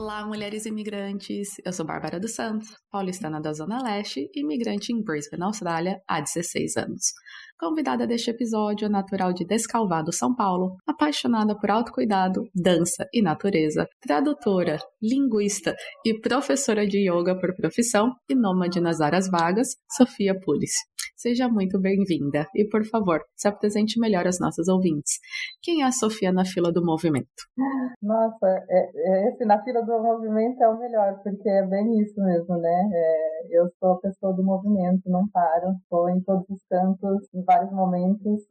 Olá, mulheres imigrantes! Eu sou Bárbara dos Santos, paulistana da Zona Leste, imigrante em Brisbane, Austrália, há 16 anos. Convidada deste episódio, natural de Descalvado, São Paulo, apaixonada por autocuidado, dança e natureza, tradutora, linguista e professora de yoga por profissão e nômade nas áreas vagas, Sofia Pulis. Seja muito bem-vinda e, por favor, se apresente melhor aos nossos ouvintes. Quem é a Sofia na fila do movimento? Nossa, é, é, esse na fila do movimento é o melhor, porque é bem isso mesmo, né? É, eu sou a pessoa do movimento, não paro, estou em todos os cantos, vários momentos.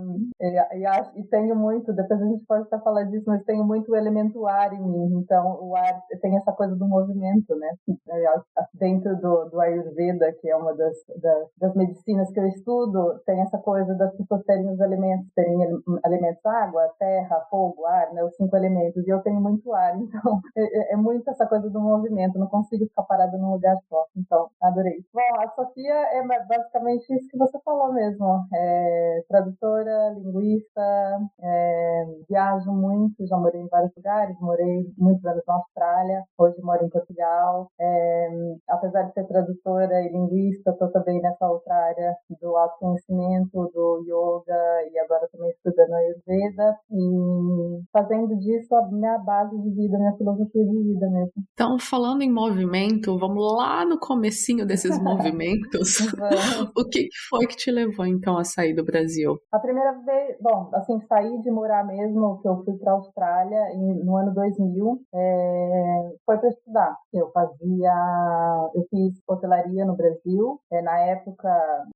um, e, e, e, tenho muito, depois a gente pode estar falando disso, mas tenho muito o elemento ar em mim, então o ar tem essa coisa do movimento, né? Dentro do, do Ayurveda, que é uma das das, das, medicinas que eu estudo, tem essa coisa das pessoas terem os elementos, terem elementos água, terra, fogo, ar, né, os cinco elementos, e eu tenho muito ar, então é, é, é muito essa coisa do movimento, não consigo ficar parada num lugar só, então adorei. Bom, a Sofia é basicamente isso que você falou mesmo, é tradutora, linguista, é, viajo muito, já morei em vários lugares, morei muitos anos na Austrália, hoje moro em Portugal, é, apesar de ser tradutora e linguista, estou também nessa outra área do autoconhecimento, do yoga e agora também estudando a Ayurveda e fazendo disso a minha base de vida, minha filosofia de vida mesmo. Então, falando em movimento, vamos lá no comecinho desses movimentos. o que foi que te levou então a sair do Brasil? A primeira vez, bom, assim, saí de morar mesmo, que eu fui para a Austrália em, no ano 2000, é, foi para estudar. Eu fazia, eu fiz hotelaria no Brasil, é, na época,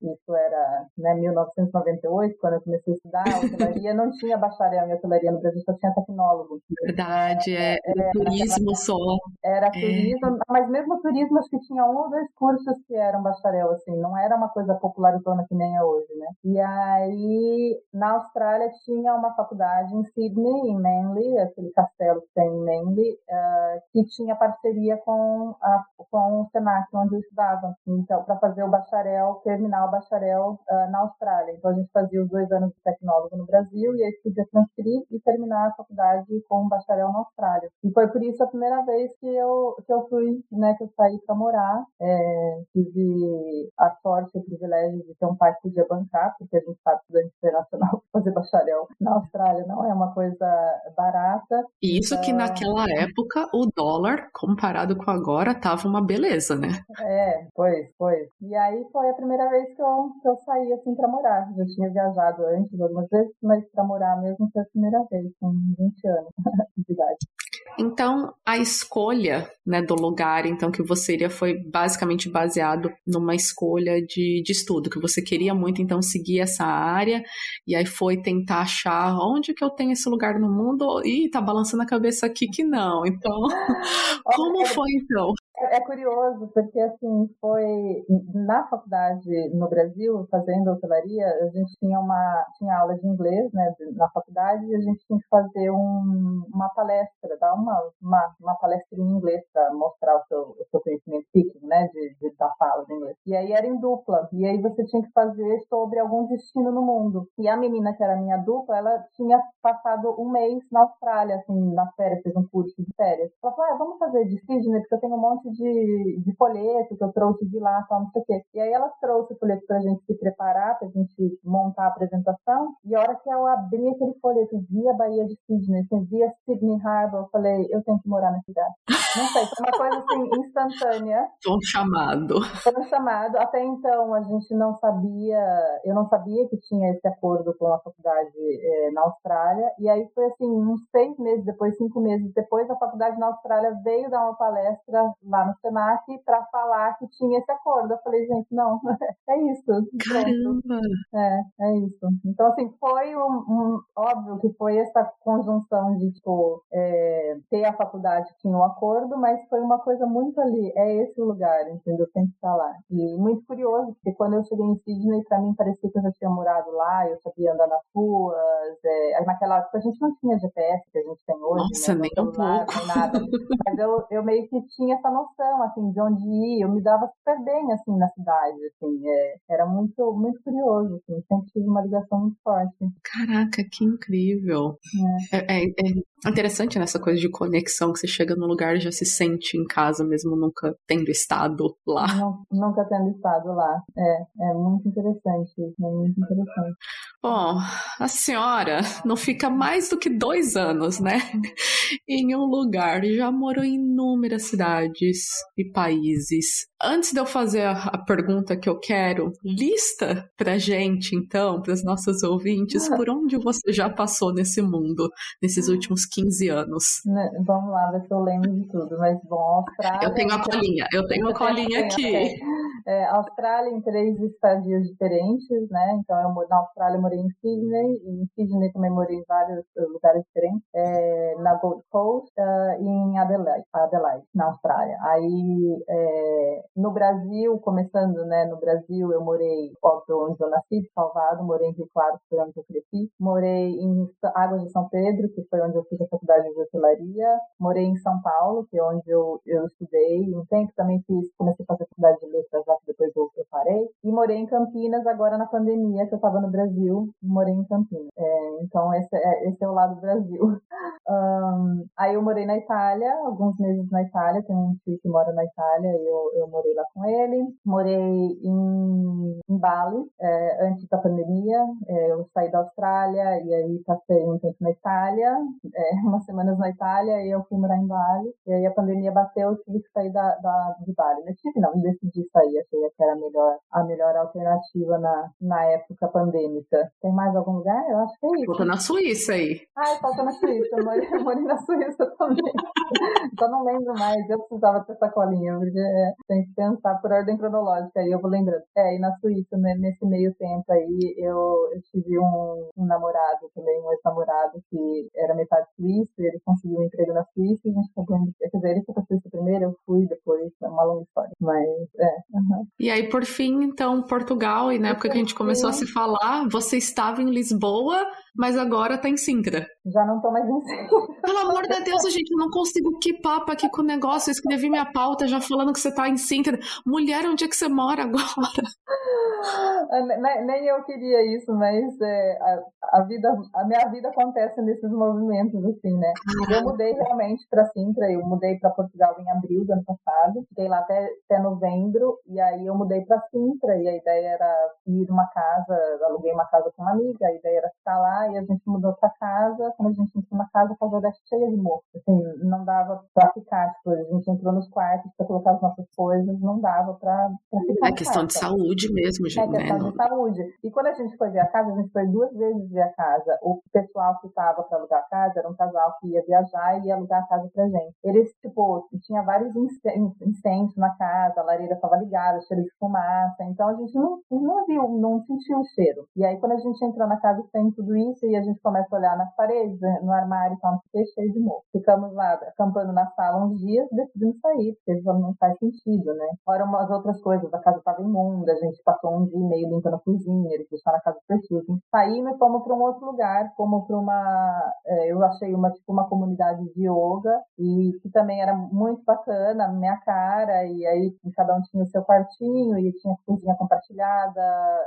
isso era né, 1998, quando eu comecei a estudar a hotelaria, não tinha bacharel em hotelaria no Brasil, só tinha tecnólogo. Verdade, é, é turismo só. Era é. turismo, mas mesmo turismo, acho que tinha um ou dois cursos que eram bacharel, assim, não era uma coisa popularizona que nem é hoje, né? E aí, na Austrália, tinha uma faculdade em Sydney, em Manly, aquele castelo que tem em Manly, uh, que tinha parceria com, a, com o Senac, onde eu estudava. Então, para fazer o bacharel, terminar o bacharel uh, na Austrália. Então a gente fazia os dois anos de tecnólogo no Brasil e aí podia transferir e terminar a faculdade com um bacharel na Austrália. E foi por isso a primeira vez que eu, que eu fui, né, que eu saí para morar. É, tive a sorte e o privilégio de ter um pai que podia bancar, porque a gente sabe que estudante internacional fazer bacharel na Austrália não é uma coisa barata. Isso que naquela época o dólar, comparado com agora, tava uma beleza, né? É, pois, pois. E aí foi a primeira vez que eu, que eu saí assim para morar. Já tinha viajado antes algumas vezes, mas para morar mesmo foi a primeira vez, com 20 anos de idade. Então, a escolha né, do lugar então que você iria foi basicamente baseado numa escolha de, de estudo, que você queria muito então seguir essa área, e aí foi tentar achar onde que eu tenho esse lugar no mundo, e tá balançando a cabeça aqui que não. Então, como foi então? É, é curioso, porque assim, foi na faculdade no Brasil, fazendo hotelaria, a gente tinha uma tinha aula de inglês, né, na faculdade, e a gente tinha que fazer um, uma palestra, dar uma, uma, uma palestra em inglês para mostrar o seu, o seu conhecimento speaking, né, de, de, da fala de inglês. E aí era em dupla, e aí você tinha que fazer sobre algum destino no mundo. E a menina que era minha dupla, ela tinha passado um mês na Austrália, assim, nas férias, fez um curso de férias. Ela falou, ah, vamos fazer de Sydney, porque eu tenho um monte de, de folheto que eu trouxe de lá, tal, não sei o quê. E aí ela trouxe o folheto pra gente se preparar, pra gente montar a apresentação. E a hora que eu abri aquele folheto, via Bahia de Sydney, assim, via Sydney Harbour, eu falei, eu tenho que morar na cidade. Não sei, foi uma coisa assim, instantânea. Foi um chamado. Foi um chamado. Até então a gente não sabia, eu não sabia que tinha esse acordo com a faculdade é, na Austrália. E aí foi assim, uns seis meses depois, cinco meses depois, a faculdade na Austrália veio dar uma palestra lá no Senac para falar que tinha esse acordo. Eu falei, gente, não, é isso. Caramba! É, é isso. Então, assim, foi um, um óbvio que foi essa conjunção de, tipo, é, ter a faculdade que tinha um acordo, mas foi uma coisa muito ali, é esse o lugar, entendeu? Tem que estar lá. E muito curioso, porque quando eu cheguei em Sydney, para mim parecia que eu já tinha morado lá, eu sabia andar nas ruas, é, naquela época a gente não tinha GPS que a gente tem hoje, Nossa, né? nem um pouco. Nada. Mas eu, eu meio que tinha essa noção, assim, de onde ir, eu me dava super bem, assim, na cidade, assim, é, era muito, muito curioso, assim, sempre tive uma ligação muito forte. Caraca, que incrível. É, é, é interessante nessa coisa de conexão, que você chega no lugar e já se sente em casa, mesmo nunca tendo estado lá. Não, nunca tendo estado lá. É, é muito interessante isso, é muito interessante. Bom, a senhora não fica mais do que dois anos, né? em um lugar, já morou em inúmeras cidades e países. Antes de eu fazer a, a pergunta que eu quero, lista pra gente, então, para os nossos ouvintes, por onde você já passou nesse mundo, nesses últimos 15 anos. Né, vamos lá, ver se eu lembro de tudo. Mas, bom, Austrália. Eu tenho a colinha, eu tenho a colinha aqui. É, Austrália em três estadias diferentes, né? Então, eu, na Austrália eu morei em Sydney, e em Sydney também morei em vários lugares diferentes, é, na Gold Coast uh, e em Adelaide, Adelaide, na Austrália. Aí, é, no Brasil, começando, né? No Brasil, eu morei, óbvio, onde eu nasci, de Salvador, morei em Rio Claro, que foi onde eu cresci. Morei em Águas de São Pedro, que foi onde eu fiz a faculdade de hotelaria. Morei em São Paulo, que é onde eu, eu estudei. Um tempo também fiz, comecei a fazer faculdade de letras, já que depois eu, eu parei. E morei em Campinas, agora na pandemia, que eu estava no Brasil, morei em Campinas. É, então, esse é, esse é o lado do Brasil. Um, aí eu morei na Itália, alguns meses na Itália, tem um que mora na Itália, eu, eu morei lá com ele. Morei em, em Bali, é, antes da pandemia. É, eu saí da Austrália e aí passei um tempo na Itália, é, umas semanas na Itália, e eu fui morar em Bali. E aí a pandemia bateu, eu tive que sair da, da, de Bali. Não tive, não, decidi sair, achei que era a melhor, a melhor alternativa na, na época pandêmica. Tem mais algum lugar? Eu acho que é isso. Falta na Suíça aí. Ah, falta na Suíça, eu morei, eu morei na Suíça também. Só não lembro mais, eu precisava ter essa colinha, porque é, tem que pensar por ordem cronológica, aí eu vou lembrando. É, e na Suíça, né, nesse meio tempo aí, eu, eu tive um, um namorado também, um ex-namorado que era metade suíço, ele conseguiu um emprego na Suíça, e a gente foi, quer dizer, ele foi pra Suíça primeiro, eu fui depois, é uma longa história, mas é. Uhum. E aí, por fim, então, Portugal, e na época que a gente começou a se falar, você estava em Lisboa, mas agora tá em Sintra. Já não tô mais em Sintra. Pelo amor de Deus, gente, eu não consigo que papo aqui com o negócio. Eu escrevi minha pauta já falando que você tá em Sintra. Mulher, onde é que você mora agora? Nem eu queria isso, mas é, a, a, vida, a minha vida acontece nesses movimentos, assim, né? Eu mudei realmente para Sintra, eu mudei para Portugal em abril do ano passado, fiquei lá até, até novembro, e aí eu mudei para Sintra, e a ideia era ir numa casa, aluguei uma casa com uma amiga, a ideia era ficar lá, e a gente mudou para casa, quando a gente entrou na casa, a casa era cheia de mofo, assim, não dava para ficar, tipo, a gente entrou nos quartos para colocar as nossas coisas, não dava para ficar. É questão de saúde mesmo, gente. É questão né? de saúde. E quando a gente foi ver a casa, a gente foi duas vezes ver a casa. O pessoal que estava para alugar a casa era um casal que ia viajar e ia alugar a casa pra gente. Eles, tipo, tinha vários incêndios na casa, a lareira estava ligada, cheiro de fumaça. Então a gente não, não viu, não sentiu o cheiro. E aí quando a gente entrou na casa tem tudo isso e a gente começa a olhar nas paredes, no armário e tal, não cheio de mofo. Ficamos lá acampando na sala uns dias decidimos sair, porque não faz sentido, né? Fora umas outras coisas, a casa estava imunda, a gente passou um dia e meio limpando a cozinha, ele está na casa do perfil. Saímos e fomos para um outro lugar, fomos para uma, é, eu achei uma tipo uma comunidade de yoga e que também era muito bacana, minha cara, e aí cada um tinha o seu quartinho e tinha cozinha compartilhada,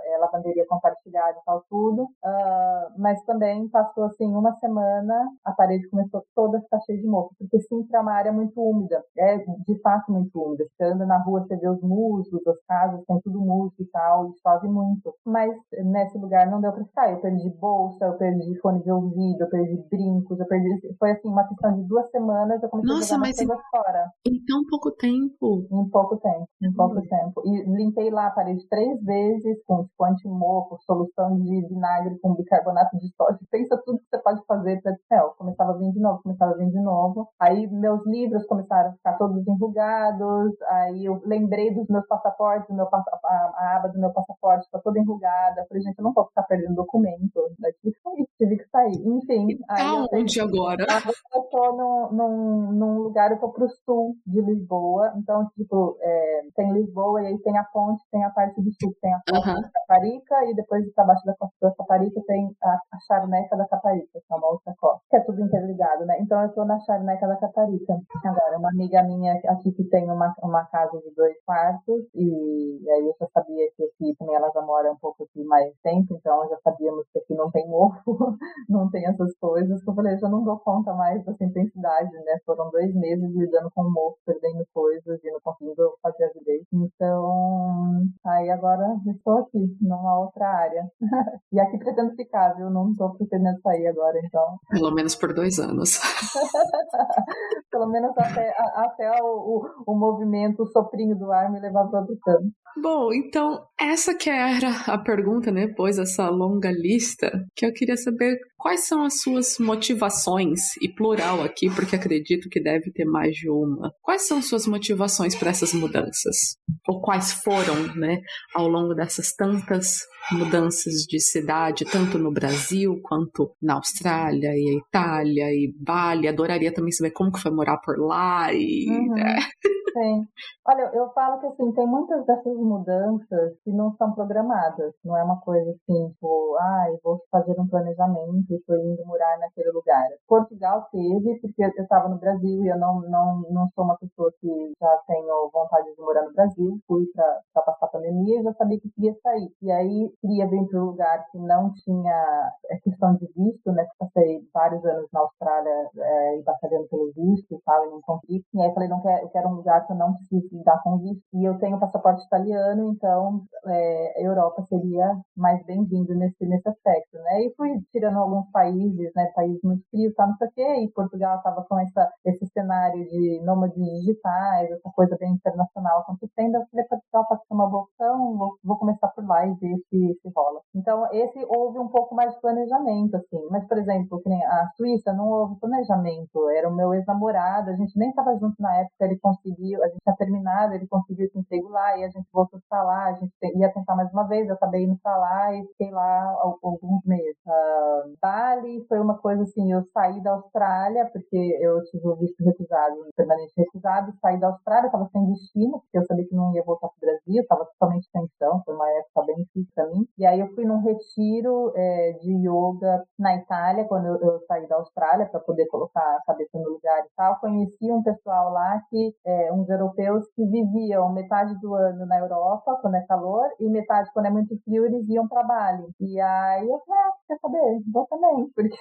é, lavanderia compartilhada e tal tudo. Uh, mas também passou assim uma semana, a parede começou toda a ficar cheia de mofo, porque sim, é uma área muito úmida, é de fato muito úmida. Você anda na rua, você vê os musgos, as casas, tem tudo musgo e tal, e chove muito. Mas nesse lugar não deu pra ficar. Eu perdi bolsa, eu perdi fone de ouvido, eu perdi brincos, eu perdi. Foi assim, uma questão de duas semanas, eu comecei Nossa, a jogar mas coisas fora. Em tão pouco tempo. Em pouco tempo, em pouco Uhum. tempo. E limpei lá a parede três vezes com tipo antimofo, solução de vinagre com bicarbonato de história, pensa tudo que você pode fazer para é, eu começava a vir de novo, começava a vir de novo. Aí meus livros começaram a ficar todos enrugados, aí eu lembrei dos meus passaportes, meu, a, aba do meu passaporte está toda enrugada. Falei, gente, eu não vou ficar perdendo documento. Daí tive que sair, tive que sair. Enfim. Aonde agora? Agora eu tô num, num, num lugar, eu tô pro sul de Lisboa. Então, tipo, é, tem Lisboa e aí tem a ponte, tem a parte do sul, tem a ponte uhum. da Caparica e depois abaixo da costa da Caparica tem a, a Charneca da Caparica, que é uma outra costa, que é tudo interligado, né? Então eu tô na Charneca da Caparica. Agora, uma amiga minha aqui que tem uma, uma casa de dois quartos e, e aí eu já sabia que aqui também ela já mora um pouco aqui mais tempo, então já sabíamos que aqui não tem ovo, não tem essas coisas. Eu falei, eu já não dou conta mais dessa intensidade, né? Foram dois meses lidando com o mofo, perdendo coisas e não conseguindo fazer a direito. Então, aí agora estou aqui, numa outra área. e aqui pretendo ficar, viu? Não estou pretendendo sair agora, então. Pelo menos por dois anos. Pelo menos até, até o, o, o movimento, o soprinho do ar me levar para outro canto. Bom, então essa que era a pergunta, né? Pois essa longa lista, que eu queria saber quais são as suas motivações, e plural aqui, porque acredito que deve ter mais de uma. Quais são suas motivações para essas mudanças? Ou quais foram, né, ao longo dessas tantas mudanças de cidade, tanto no Brasil quanto na Austrália e Itália e Bali. Adoraria também saber como que foi morar por lá e uhum. Sim. Olha, eu falo que assim, tem muitas dessas mudanças que não são programadas. Não é uma coisa assim, tipo, ah, eu vou fazer um planejamento e estou indo morar naquele lugar. Portugal teve, porque eu estava no Brasil e eu não, não, não sou uma pessoa que já tenho vontade de morar no Brasil. Fui para passar a pandemia e já sabia que queria sair. E aí queria vir para um lugar que não tinha é, questão de visto, né? Que passei vários anos na Austrália é, e batalhando pelo visto e tal, e não consegui. E aí falei, não quero, eu quero um lugar eu não preciso lidar com visto. E eu tenho passaporte italiano, então é, a Europa seria mais bem-vindo nesse, nesse aspecto, né? E fui tirando alguns países, né? Países muito frios, tá, não sei o quê, e Portugal estava com essa, esse cenário de nômades digitais, essa coisa bem internacional acontecendo. Eu falei, Portugal pode ser uma opção, vou, vou começar por lá e ver se, se rola. Então, esse houve um pouco mais de planejamento, assim. Mas, por exemplo, a Suíça não houve planejamento, era o meu ex-namorado, a gente nem estava junto na época, ele conseguiu, a gente tinha terminado, ele conseguiu esse emprego lá, e a gente voltou para lá, a gente ia tentar mais uma vez, eu acabei indo para lá e fiquei lá alguns meses. Uh, Bali foi uma coisa assim, eu saí da Austrália, porque eu tive o visto recusado, permanente recusado, saí da Austrália, estava sem destino, porque eu sabia que não ia voltar para o Brasil, estava totalmente sem chão, foi uma época bem difícil para mim. E aí eu fui num retiro é, de yoga na Itália, quando eu, eu saí da Austrália, para poder colocar a cabeça no lugar e tal. Conheci um pessoal lá que, é, uns europeus que viviam metade do ano na Europa, quando é calor, e metade quando é muito frio, eles iam para Bali. E aí eu falei, ah, quer saber? Vou também, porque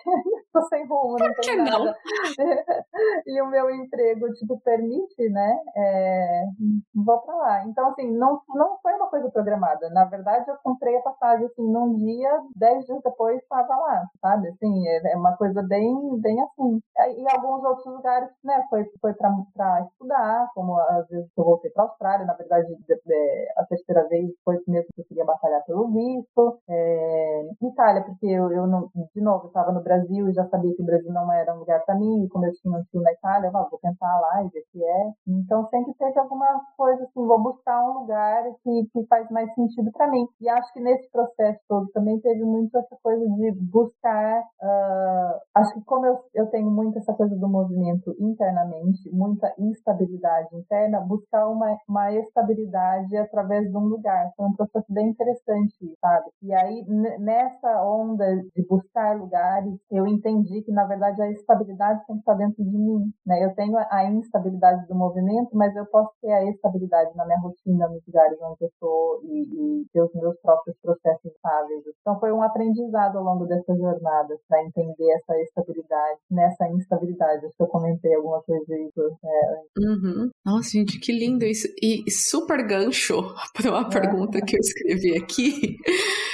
tô sem rumo, não tem nada. Não? e o meu emprego, tipo, permite, né? É, vou para lá. Então, assim, não, não foi uma coisa programada. Na verdade, eu comprei a passagem, assim, num dia, dez dias depois estava lá, sabe? Assim, é, é uma coisa bem, bem assim. E alguns outros lugares, né, foi, foi para estudar, como às vezes eu voltei para a Austrália, na verdade, de, de, a terceira vez foi mesmo que eu queria batalhar pelo visto. É, Itália, porque eu, eu não, de novo, estava no Brasil e já sabia que o Brasil não era um lugar para mim, e como eu tinha um tio na Itália, eu ah, vou tentar lá e ver se é. Então sempre teve alguma coisa assim, vou buscar um lugar que, que faz mais sentido para mim. E acho que nesse processo todo também teve muito essa coisa de buscar. Uh, acho que como eu, eu tenho muito essa coisa do movimento internamente, muita instabilidade interna, buscar uma, uma estabilidade através de um lugar. Foi um processo bem interessante, sabe? E aí, nessa onda de buscar lugares, eu entendi que, na verdade, a estabilidade tem que estar dentro de mim. Né? Eu tenho a instabilidade do movimento, mas eu posso ter a estabilidade na minha rotina, nos lugares onde eu estou e, e ter os meus próprios processos estáveis. Então, foi um aprendizado ao longo dessa jornada para entender essa estabilidade nessa instabilidade. Acho que eu comentei alguma coisa isso. É. Uhum. Nossa, gente, que lindo isso. E super gancho para uma pergunta que eu escrevi aqui.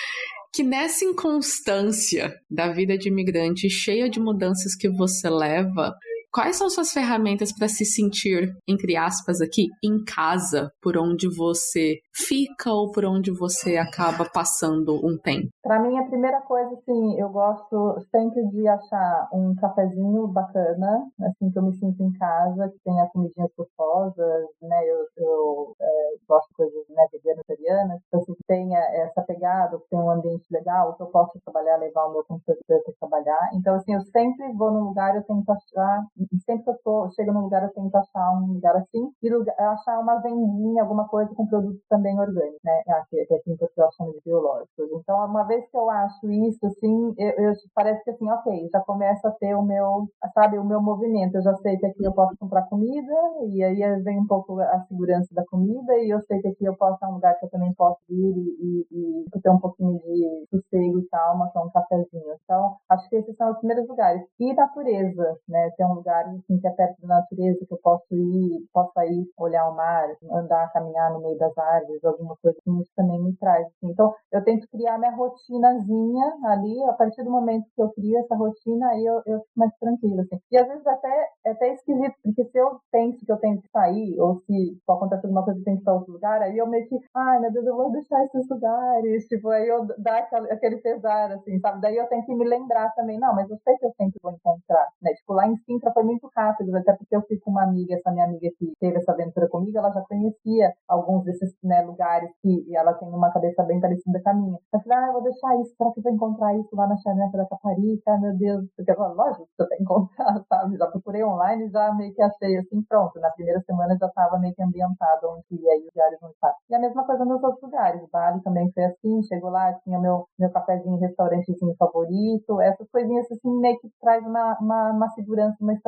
que nessa inconstância da vida de imigrante, cheia de mudanças que você leva, quais são suas ferramentas para se sentir, entre aspas, aqui, em casa, por onde você fica ou por onde você acaba passando um tempo? Para mim, a primeira coisa, assim, eu gosto sempre de achar um cafezinho bacana, assim, que eu me sinto em casa, que tenha comidinhas gostosas, né? Eu, eu é, gosto de coisas né, veganas, vegetarianas, então, assim, tenha essa pegada, que tenha um ambiente legal, que eu possa trabalhar, levar o meu computador para trabalhar. Então, assim, eu sempre vou num lugar, eu tento achar, sempre que eu tô, chego num lugar, eu tento achar um lugar assim, e lugar, achar uma vendinha, alguma coisa com produtos também orgânicos, né? Aqui, aqui em Portugal chamamos de biológicos. Então, uma vez que eu acho isso, assim, eu, eu, parece que assim, ok, já começa a ter o meu, sabe, o meu movimento. Eu já sei que aqui eu posso comprar comida, e aí vem um pouco a segurança da comida, e eu sei que aqui eu posso ter um lugar que eu também posso ir e, e, e ter um pouquinho de sossego e calma, que é um cafezinho. Então, acho que esses são os primeiros lugares. E natureza, né? Ter um lugar assim, que é perto da natureza, que eu posso ir, possa ir olhar o mar, andar, caminhar no meio das árvores, alguma coisa assim, isso também me traz. Assim. Então, eu tento criar minha rotinazinha ali, a partir do momento que eu crio essa rotina, aí eu, eu fico mais tranquila, assim. E às vezes até, é até esquisito, porque se eu penso que eu tenho que sair, ou se acontecer alguma coisa eu tenho que ir para outro lugar, aí eu meio que, ai meu Deus, eu vou deixar esses lugares, tipo, aí eu dá aquele pesar, assim, sabe? Daí eu tenho que me lembrar também, não, mas eu sei que eu sempre vou encontrar, né? Tipo, lá em Sintra foi muito rápido, até porque eu fui com uma amiga, essa minha amiga que teve essa aventura comigo, ela já conhecia alguns desses né, lugares que ela tem uma cabeça bem parecida com a minha. Eu falei, ah, eu vou deixar isso, será que eu vou encontrar isso lá na Chaneca da Caparica? Meu Deus, porque eu lógico que eu tenho que encontrar, sabe? Já procurei online, já meio que achei assim, pronto. Na primeira semana já estava meio que ambientado onde ia e os diários não estavam. E a mesma coisa nos outros lugares. Bali também foi assim, chegou lá, tinha meu, meu cafezinho, restaurantezinho favorito, essas coisinhas assim, meio que traz uma, uma, uma segurança, uma estabilidade,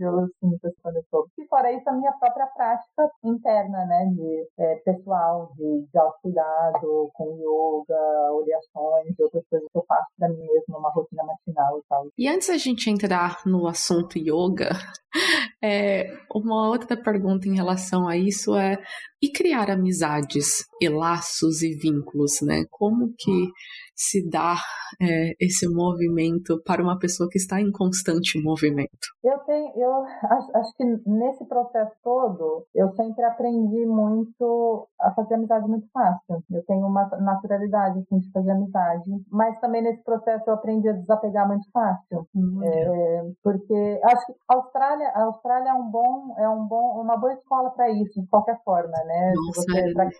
eu sinto quando eu estou. E fora isso, a minha própria prática interna, né, de é, pessoal, de, de autocuidado, com yoga, oleações e outras coisas que eu faço para mim mesma, uma rotina matinal e tal. E antes a gente entrar no assunto yoga, é, uma outra pergunta em relação a isso é e criar amizades e laços e vínculos, né? Como que se dá é, esse movimento para uma pessoa que está em constante movimento? Eu tenho, eu acho, acho, que nesse processo todo, eu sempre aprendi muito a fazer amizade muito fácil. Eu tenho uma naturalidade assim, de fazer amizade, mas também nesse processo eu aprendi a desapegar muito fácil, uhum. é, porque acho que a Austrália, a Austrália é um bom, é um bom, uma boa escola para isso, de qualquer forma, né?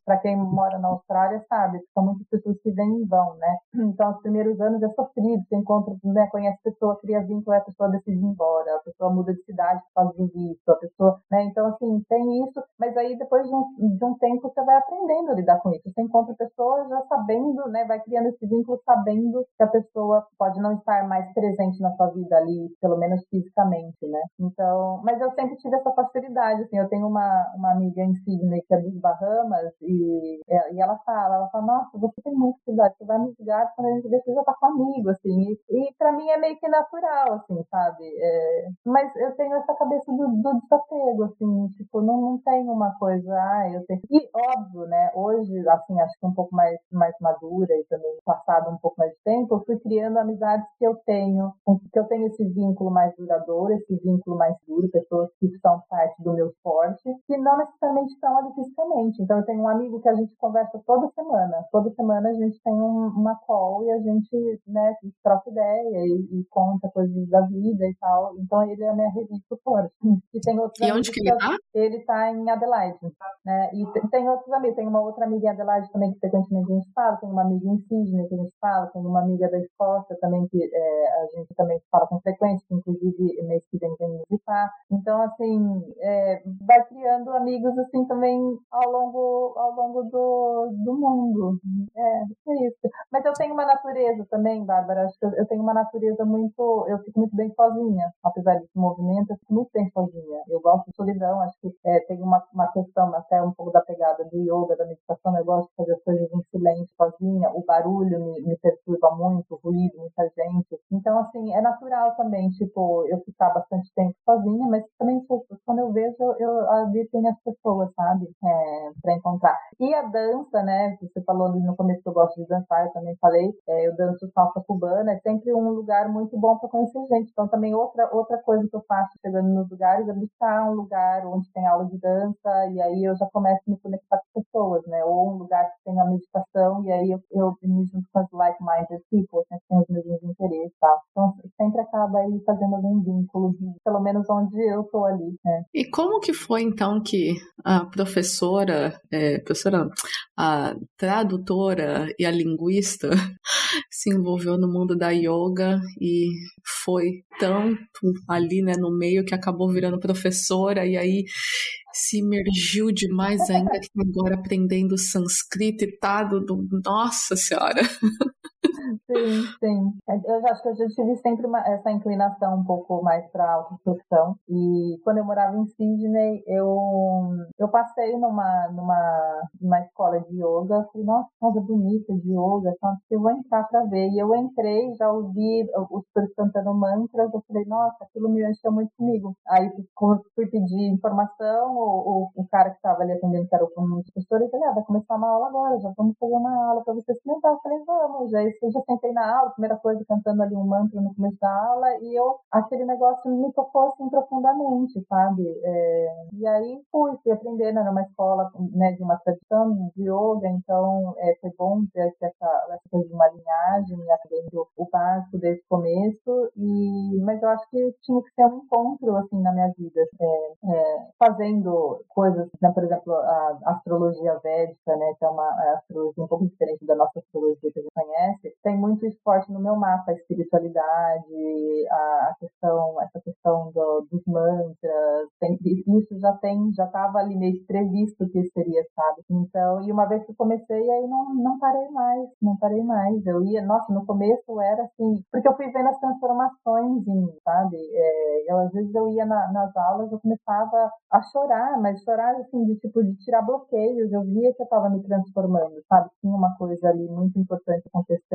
Para quem mora na Austrália sabe, são muitas pessoas que vêm e vão, né? Então, os primeiros anos é sofrido, você encontra, né, conhece pessoa, cria vínculo, a pessoa decide ir embora, a pessoa muda de cidade por causa do visto, a pessoa, né? Então, assim, tem isso, mas aí depois de um, de um tempo você vai aprendendo a lidar com isso. Você encontra pessoas já sabendo, né, vai criando esse vínculo sabendo que a pessoa pode não estar mais presente na sua vida ali, pelo menos fisicamente, né? Então, mas eu sempre tive essa facilidade, assim, eu tenho uma, uma amiga em Sydney que é dos Bahamas e, e ela fala, ela fala, nossa, você tem muita cidade, você vai me ligar quando a gente você já tá comigo, assim, e, e pra mim é meio que natural, assim, sabe? É, mas eu tenho essa cabeça do, do desapego, assim, tipo, não, não tem uma coisa, ah, eu tenho. E óbvio, né? Hoje, assim, acho que um pouco mais, mais madura e também passado um pouco mais de tempo, eu fui criando amizades que eu tenho, que eu tenho esse vínculo mais duradouro, esse vínculo mais duro, pessoas que são parte do meu esporte, que não necessariamente estão ali fisicamente. Então, eu tenho um amigo que a gente conversa toda semana. Toda semana a gente tem um, uma call e a gente, né, troca ideia e, e conta coisas da vida e tal. Então, ele é a minha rede de suporte. E tem outros E onde que ele tá? Ele tá em Adelaide, né? E tem, tem outros amigos. Tem uma outra amiga em Adelaide também que frequentemente a gente fala. Tem uma amiga em Sydney que a gente fala. Tem uma amiga da Escócia também que é, a gente também fala com frequência, que inclusive mês que vem vem visitar. Então, assim, é, vai criando amigos assim também ao longo, ao longo do, do mundo. É, é isso. Mas eu tenho uma natureza também, Bárbara. Acho que eu tenho uma natureza muito. Eu fico muito bem sozinha. Apesar desse movimento, eu fico muito bem sozinha. Eu gosto de solidão. Acho que é, tem uma, uma questão até um pouco da pegada do yoga, da meditação. Eu gosto de fazer as coisas em silêncio, sozinha. O barulho me, me perturba muito, o ruído, muita gente. Então, assim, é natural também, tipo, eu ficar bastante tempo sozinha, mas também quando eu vejo, eu ali tem as pessoas, sabe? É, para encontrar. E a dança, né? Você falou no começo que eu gosto de dançar, eu também também falei, é, eu danço salsa cubana, é sempre um lugar muito bom para conhecer gente. Então também outra outra coisa que eu faço chegando nos lugares é buscar um lugar onde tem aula de dança e aí eu já começo a me conectar com pessoas, né? Ou um lugar que tem a meditação e aí eu, eu me junto com as like-minded people, né? que têm os mesmos interesses, tá? Então sempre acaba aí fazendo algum vínculo, pelo menos onde eu tô ali, né? E como que foi então que a professora, é, professora, a tradutora e a linguista se envolveu no mundo da yoga e foi tanto ali, né, no meio que acabou virando professora e aí se imergiu demais ainda que agora aprendendo sânscrito e tá do, do nossa senhora. Sim, sim. Eu acho que eu já tive sempre uma, essa inclinação um pouco mais para autoinstrução. E quando eu morava em Sydney, eu, eu passei numa, numa, numa escola de yoga. Falei, nossa, casa bonita de yoga, então eu vou entrar para ver. E eu entrei, já ouvi os pessoas cantando mantras. Eu falei, nossa, aquilo me mexeu muito comigo. Aí fui pedir informação, o, o, o cara que estava ali atendendo, que era o professor, ele falou, ah, vai começar uma aula agora, já vamos fazer uma aula para você lembrar. Eu falei, vamos, já isso já sentei na aula, primeira coisa cantando ali um mantra no começo da aula, e eu, aquele negócio me tocou assim profundamente, sabe? É, e aí fui, fui aprender né, numa escola né, de uma tradição de yoga, então é, foi bom ter essa, essa coisa de uma linhagem, aprendendo o básico desde o começo, e, mas eu acho que tinha que ser um encontro assim na minha vida, é, é, fazendo coisas, né, por exemplo, a astrologia védica, né, que é uma astrologia um pouco diferente da nossa astrologia que a gente conhece, tem muito esporte no meu mapa, a espiritualidade, a, questão, essa questão do, dos mantras, tem, isso já tem, já estava ali meio previsto que seria, sabe? Então, e uma vez que comecei, aí não, não parei mais, não parei mais. Eu ia, nossa, no começo era assim, porque eu fui vendo as transformações em mim, sabe? É, eu, às vezes eu ia na, nas aulas, eu começava a chorar, mas chorar assim, de tipo, de tirar bloqueios, eu via que eu estava me transformando, sabe? Tinha uma coisa ali muito importante acontecendo.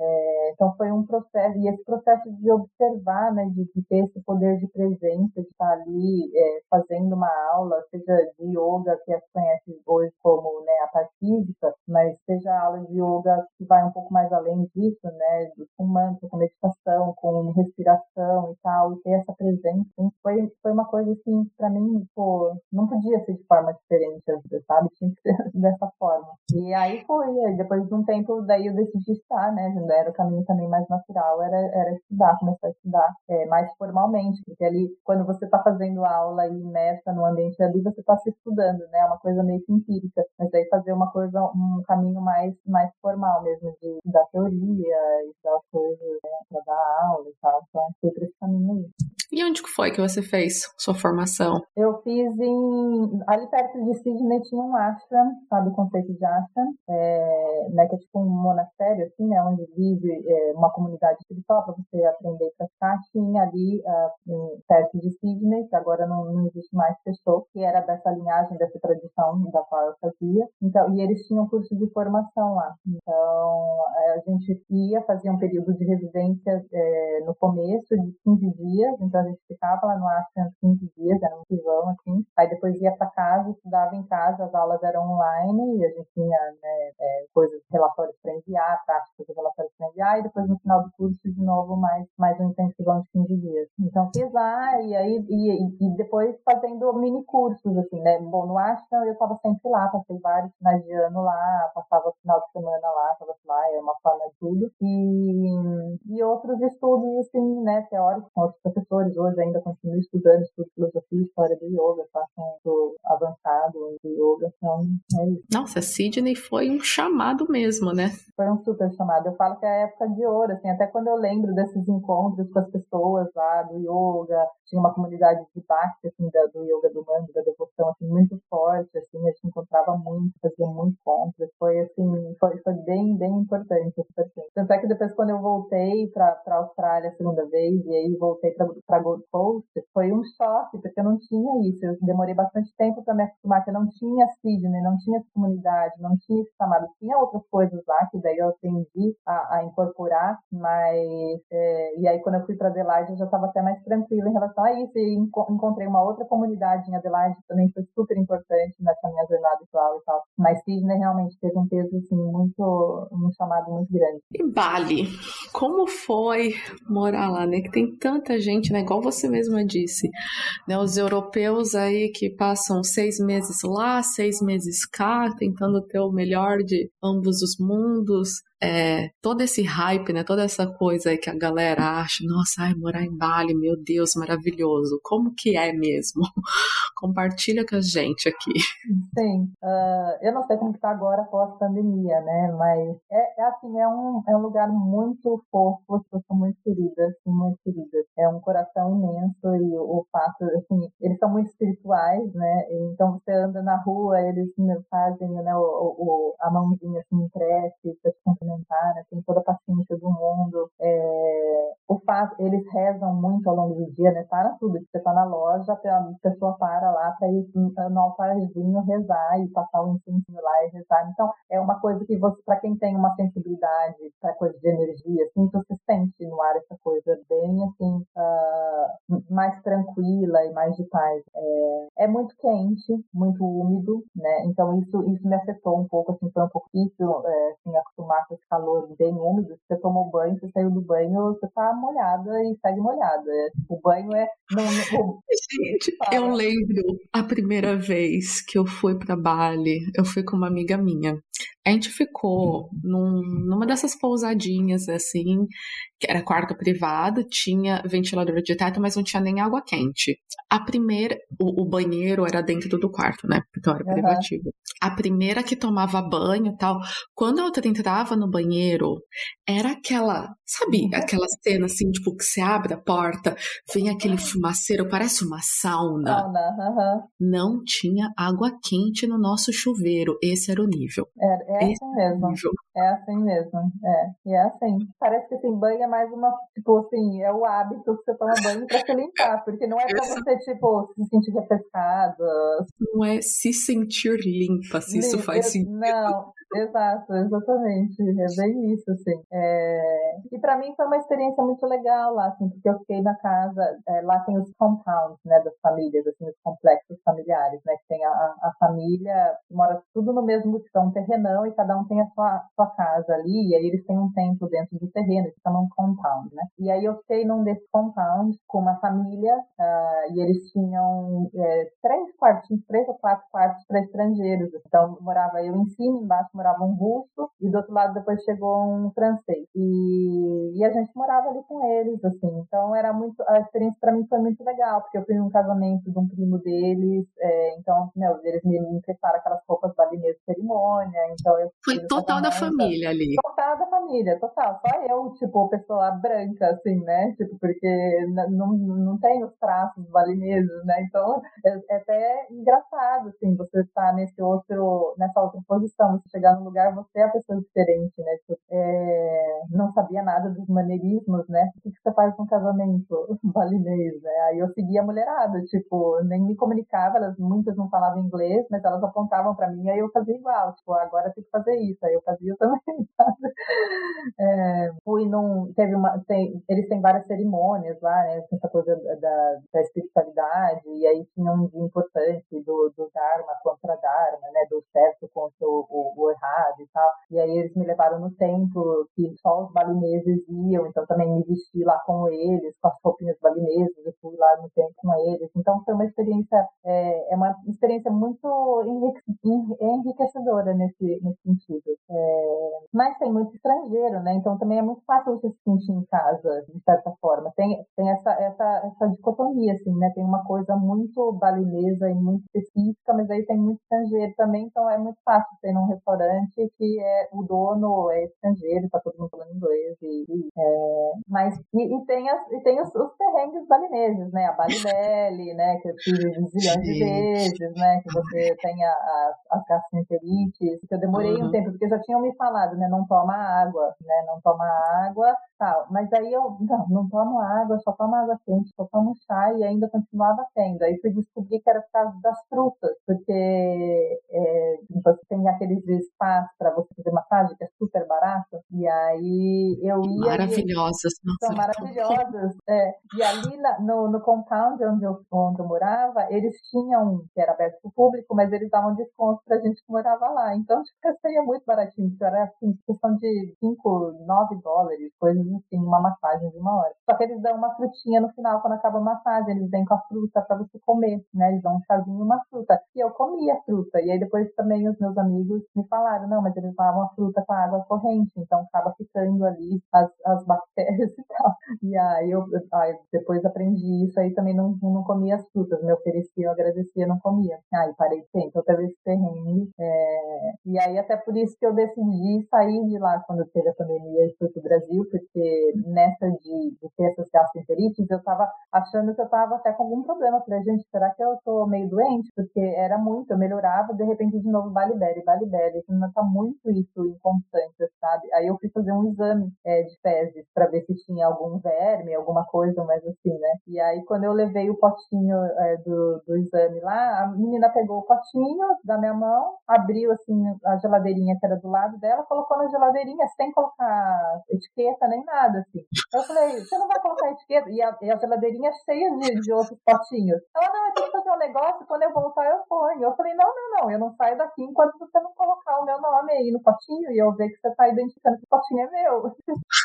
É, então foi um processo, e esse processo de observar, né, de, de ter esse poder de presença, de estar ali é, fazendo uma aula, seja de yoga, que a gente conhece hoje como né, a parte física, mas seja a aula de yoga que vai um pouco mais além disso, né, com mantra, com meditação, com respiração e tal, e ter essa presença, então, foi, foi uma coisa assim, para mim, pô, não podia ser de forma diferente, sabe? Tinha que ser dessa forma. E aí foi, depois de um tempo, daí eu decidi estar, né, era o caminho também mais natural, era, era estudar, começar a estudar é, mais formalmente, porque ali, quando você está fazendo aula e imersa no ambiente ali, você está se estudando, né? É uma coisa meio que empírica, mas aí fazer uma coisa, um caminho mais, mais formal mesmo, de dar teoria, e dar coisas, né, dar aula e tal, então foi por esse caminho aí. E onde que foi que você fez sua formação? Eu fiz em. Ali perto de Sydney tinha um ashram, sabe o conceito de ashram? É, né, que é tipo um monastério, assim, né? Onde vive é, uma comunidade espiritual para você aprender a praticar. Tinha ali uh, perto de Sydney, que agora não, não existe mais, fechou, que era dessa linhagem, dessa tradição da qual eu fazia. Então, e eles tinham curso de formação lá. Então, a gente ia, fazia um período de residência é, no começo, de 15 dias. Então, gente ficava lá no Ashram 15 dias, era um vivão, assim. Aí depois ia para casa, estudava em casa, as aulas eram online e a gente tinha né, é, coisas, relatórios para enviar, práticas de relatórios para enviar, e depois no final do curso, de novo, mais, mais um intensivão de 15 dias. Então fiz lá e aí e, e depois fazendo mini cursos, assim, né? Bom, no Ashram eu estava sempre lá, passei vários finais de ano lá, passava o final de semana lá, estava lá, é uma forma de tudo. E, e outros estudos, assim, né, teóricos com outros professores hoje ainda continuo estudando, estudo filosofia e história do yoga, faço um avançado de yoga, então é isso. Nossa, Sidney foi um chamado mesmo, né? Foi um super chamado. Eu falo que é a época de ouro, assim, até quando eu lembro desses encontros com as pessoas lá do yoga, tinha uma comunidade de bhakti, assim, do yoga do mantra, da devoção, assim, muito forte, assim, a gente encontrava muito, fazia muito encontros, foi, assim, foi, foi bem, bem importante, assim. Tanto é que depois, quando eu voltei para a Austrália a segunda vez, e aí voltei para Gold Coast, foi um choque, porque eu não tinha isso. Eu demorei bastante tempo para me acostumar, que não tinha Sidney, não tinha comunidade, não tinha esse chamado, tinha outras coisas lá que daí eu aprendi a, a incorporar, mas é, e aí quando eu fui para Adelaide eu já estava até mais tranquila em relação a isso e encontrei uma outra comunidade em Adelaide também foi super importante nessa minha jornada atual e tal. Mas Sidney realmente teve um peso assim muito, um chamado muito grande. E Bali, como foi morar lá, né? Que tem tanta gente, né? Igual você mesma disse, né? Os europeus aí que passam seis meses lá, seis meses cá, tentando ter o melhor de ambos os mundos é, todo esse hype, né, toda essa coisa aí que a galera acha, nossa, ai, morar em Bali, meu Deus, maravilhoso. Como que é mesmo? Compartilha com a gente aqui. Sim, uh, eu não sei como está agora pós-pandemia, né, mas é, é, assim, é um, é um lugar muito fofo, as pessoas são muito queridas, muito queridas. É um coração imenso e o, o fato, assim, eles são muito espirituais, né, então você anda na rua, eles né, fazem, né, o, o, a mãozinha assim, cresce, você alimentar, né? tem toda a paciência do mundo. É, o fato, eles rezam muito ao longo do dia, né? Para tudo. Você está na loja, a pessoa para lá para ir no altarzinho rezar e passar o incenso lá e rezar. Então, é uma coisa que você, para quem tem uma sensibilidade para coisa de energia, assim, você sente no ar essa coisa bem, assim, uh, mais tranquila e mais de paz. É, é muito quente, muito úmido, né? Então, isso, isso me afetou um pouco, assim, foi um difícil, é, assim, acostumar com esse calor bem úmido, você tomou banho, você saiu do banho, você tá molhada e segue molhada. É, o banho é. Não, não, Gente, eu lembro a primeira vez que eu fui para Bali, eu fui com uma amiga minha. A gente ficou num, numa dessas pousadinhas, assim, que era quarto privado, tinha ventilador de teto, mas não tinha nem água quente. A primeira, o, o banheiro era dentro do quarto, né? Então era uhum. privativo. A primeira que tomava banho e tal, quando a outra entrava no banheiro, era aquela, sabe, uhum. aquela cena assim, tipo, que você abre a porta, vem aquele fumaceiro, parece uma sauna. Sauna, uhum. Não tinha água quente no nosso chuveiro. Esse era o nível. É, é assim mesmo. É assim mesmo. É. E é assim. Parece que assim, banho é mais uma, tipo assim, é o hábito que você toma banho pra se limpar. Porque não é pra você, tipo, se sentir refrescada. Não é se sentir limpa, se isso faz sentido. Não, Exato, exatamente. É bem isso, assim. É... E para mim foi uma experiência muito legal lá, assim, porque eu fiquei na casa, é, lá tem os compounds, né, das famílias, assim, os complexos familiares, né, que tem a, a família, mora tudo no mesmo, tipo, é um terrenão e cada um tem a sua, sua casa ali, e aí eles têm um templo dentro do terreno, que chama um compound, né. E aí eu fiquei num desses compounds com uma família, uh, e eles tinham é, três quartos, três ou quatro quartos para estrangeiros, então morava eu em cima, embaixo morava um russo e do outro lado depois chegou um francês. E, e a gente morava ali com eles, assim. Então era muito, a experiência para mim foi muito legal, porque eu fui num casamento de um primo deles, é, então, meu, eles me emprestaram aquelas roupas balinês de cerimônia, então eu Foi total da família ali. Total da família, total. Só eu, tipo, pessoa branca, assim, né? Tipo, porque não, não tem os traços balineses, né? Então é, é até engraçado, assim, você estar tá nesse outro, nessa outra posição, você chegar chegar lugar, você é a pessoa diferente, né? Tipo, é, não sabia nada dos maneirismos, né? O que, que você faz com casamento balinês, né? Aí eu seguia a mulherada, tipo, nem me comunicava, elas muitas não falavam inglês, mas elas apontavam para mim, aí eu fazia igual, tipo, agora tem que fazer isso, aí eu fazia também, sabe? É, fui num, teve uma, tem, eles têm várias cerimônias lá, né? Essa coisa da, da espiritualidade, e aí tinha um dia importante do, do Dharma contra Dharma, né? Do certo contra o, o, o errado e tal. E aí eles me levaram no templo, que só os balineses iam, então também me vesti lá com eles, com as roupinhas balinesas, e fui lá no templo com eles. Então foi uma experiência, é, é uma experiência muito enriquecedora nesse, nesse sentido. É, mas tem muito estrangeiro, né? Então também é muito fácil você se sentir em casa, de certa forma. Tem, tem essa, essa, essa dicotomia, assim, né? Tem uma coisa muito balinesa e muito específica, mas aí tem muito estrangeiro também, então é muito fácil ter num restaurante restaurante que é o dono é estrangeiro, tá todo mundo falando inglês. E, e é, mas, e, e, tem, as, e tem os, os perrengues balineses, né? A Balibele, né? Que eu tive zilhões de vezes, né? Que você tem a, a, as gastroenterites, que eu demorei uhum. um tempo, porque já tinham me falado, né? Não toma água, né? Não toma água tal. Mas aí eu, não, não tomo água, só tomo água quente, só tomo chá e ainda continuava tendo. Aí fui descobrir que era por causa das frutas, porque é, você tem aqueles espaços para você fazer massagem, que é super barato, e aí eu ia... Maravilhosas. E, são maravilhosas. É, e ali na, no, no compound onde eu, onde eu morava, eles tinham, que era aberto para o público, mas eles davam desconto para a gente que morava lá. Então, tipo, seria muito baratinho, era assim, questão de 5, 9 dólares, coisas assim, uma massagem de uma hora. Só que eles dão uma frutinha no final, quando acaba a massagem, eles vêm com a fruta para você comer, né? Eles dão um chazinho e uma fruta. E eu comia a fruta. E aí depois também os meus amigos me falaram, não, mas eles lavam a fruta com a água corrente, então acaba ficando ali as, as bactérias e tal. E aí eu aí depois aprendi isso, aí também não, não comia as frutas, me oferecia, eu agradecia, não comia. Aí parei de ter, então teve esse. É... E aí até por isso que eu decidi sair de lá quando teve a pandemia e fui pro Brasil, porque nessa de, de ter essas gastroenterites, eu tava achando que eu tava até com algum problema. Falei, gente, será que eu tô meio doente? Porque era muito, eu melhorava, de repente de novo que não tá muito isso inconstante, sabe? Aí eu fui fazer um exame é, de fezes para ver se tinha algum verme, alguma coisa mais assim, né? E aí quando eu levei o potinho é, do, do exame lá, a menina pegou o potinho da minha mão, abriu assim a geladeirinha que era do lado dela, colocou na geladeirinha sem colocar etiqueta nem nada, assim. Eu falei, você não vai colocar etiqueta? E a, e a geladeirinha cheia de, de outros potinhos. Ela, não, eu tenho que fazer um negócio, quando eu voltar eu ponho. Eu falei, não, não, não, eu não saio daqui enquanto você não colocar o meu nome aí no potinho e eu ver que você tá identificando que o potinho é meu.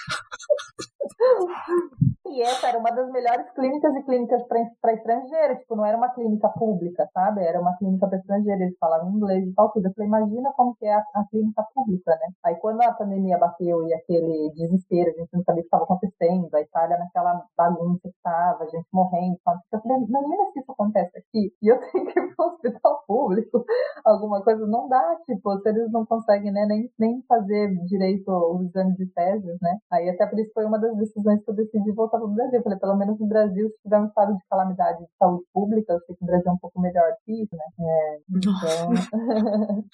E essa era uma das melhores clínicas e clínicas para estrangeiro, tipo, não era uma clínica pública, sabe? Era uma clínica para estrangeiro, eles falavam inglês e tal, tudo. Eu falei, imagina como que é a, a, clínica pública, né? Aí quando a pandemia bateu e aquele desespero, a gente não sabia o que estava acontecendo, a Itália naquela bagunça que estava, a gente morrendo, sabe? eu falei, imagina se isso acontece aqui e eu tenho que ir para o hospital público, alguma coisa, não dá, tipo, se eles não conseguem, né, nem, nem fazer direito os exames de teses, né? Aí até por isso foi uma das decisões que eu decidi voltar para o Brasil. Eu falei, pelo menos no Brasil, se tiver um estado de calamidade de saúde pública, eu sei que o Brasil é um pouco melhor que isso, né? É, então...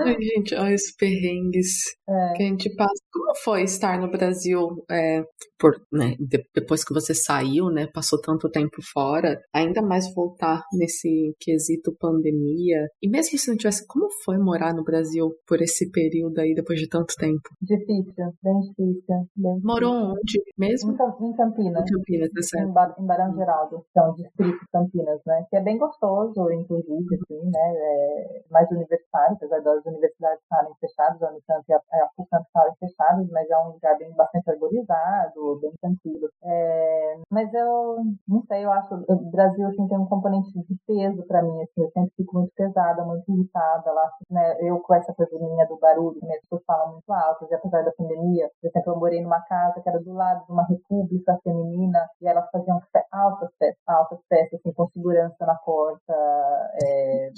Ai, gente, olha os perrengues é. que a gente passa. Como foi estar no Brasil é, por, né, depois que você saiu, né? Passou tanto tempo fora, ainda mais voltar nesse quesito pandemia. E mesmo se não tivesse, como foi morar no Brasil por esse período aí, depois de tanto tempo? Difícil, bem difícil. Bem Morou onde mesmo? Em, Campinas. Em Campinas, tá certo. Em, Bar em Barão Geraldo, que é um distrito de Campinas, né? Que é bem gostoso, inclusive, assim, né? É mais universitário, apesar das universidades estarem fechadas, a Unicamp e a, FUCAMP estarem fechadas, mas é um lugar bem bastante arborizado, bem tranquilo. É, mas eu não sei, eu acho o Brasil assim, tem um componente de peso para mim, assim, eu sempre fico muito pesada, muito irritada lá, né? Eu com essa coisa minha do barulho, minhas pessoas falam muito alto, e apesar da pandemia, por exemplo, eu morei numa casa que era do lado de uma república feminina e elas faziam altas festas, altas festas, assim, com segurança na porta. É...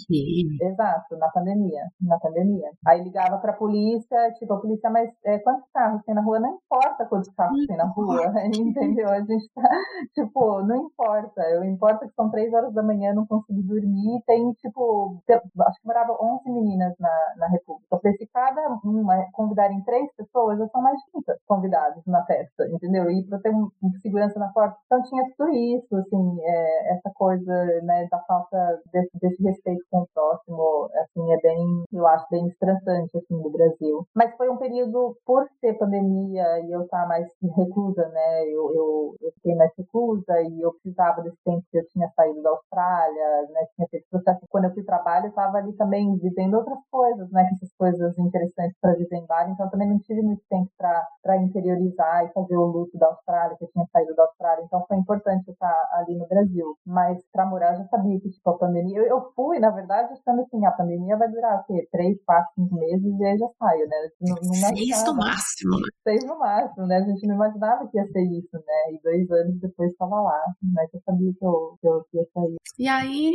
Exato, na pandemia, na pandemia. Aí ligava pra polícia, tipo, a polícia, mas é, quantos carros tem na rua? Não importa quantos carros tem na rua, entendeu? A gente tá, tipo, não importa. Eu importa que são três horas da manhã, não consegui dormir. Tem, tipo, acho que moravam 11 meninas na, na República. Eu falei, se cada uma convidarem três pessoas, já são mais de 30 convidados na festa, entendeu? E para ter um, um, segurança na porta. Então tinha tudo isso, assim, é, essa coisa, né, da falta desse, desse respeito com o próximo, assim, é bem, eu acho, bem estressante, assim, do Brasil. Mas foi um período, por ser pandemia e eu estar mais reclusa, né, eu, eu, eu fiquei mais reclusa e eu precisava desse tempo que eu tinha saído da Austrália, né, tinha feito processo. Quando eu fui trabalho, eu estava ali também vivendo outras coisas, né, essas coisas interessantes para viver em Bali, então também não tive muito tempo para interiorizar e fazer o luto da Austrália, que eu tinha saído da Austrália, então foi importante eu estar ali no Brasil. Mas para morar, eu já sabia que, tipo, a pandemia. Eu, eu fui, na verdade, achando assim, a pandemia vai durar, o quê? Três, quatro, cinco meses e aí já saio, né? Não, não Seis no máximo, né? Seis no máximo, né? A gente não imaginava que ia ser isso, né? E dois anos depois estava lá, mas eu sabia que eu, que eu ia sair. E aí,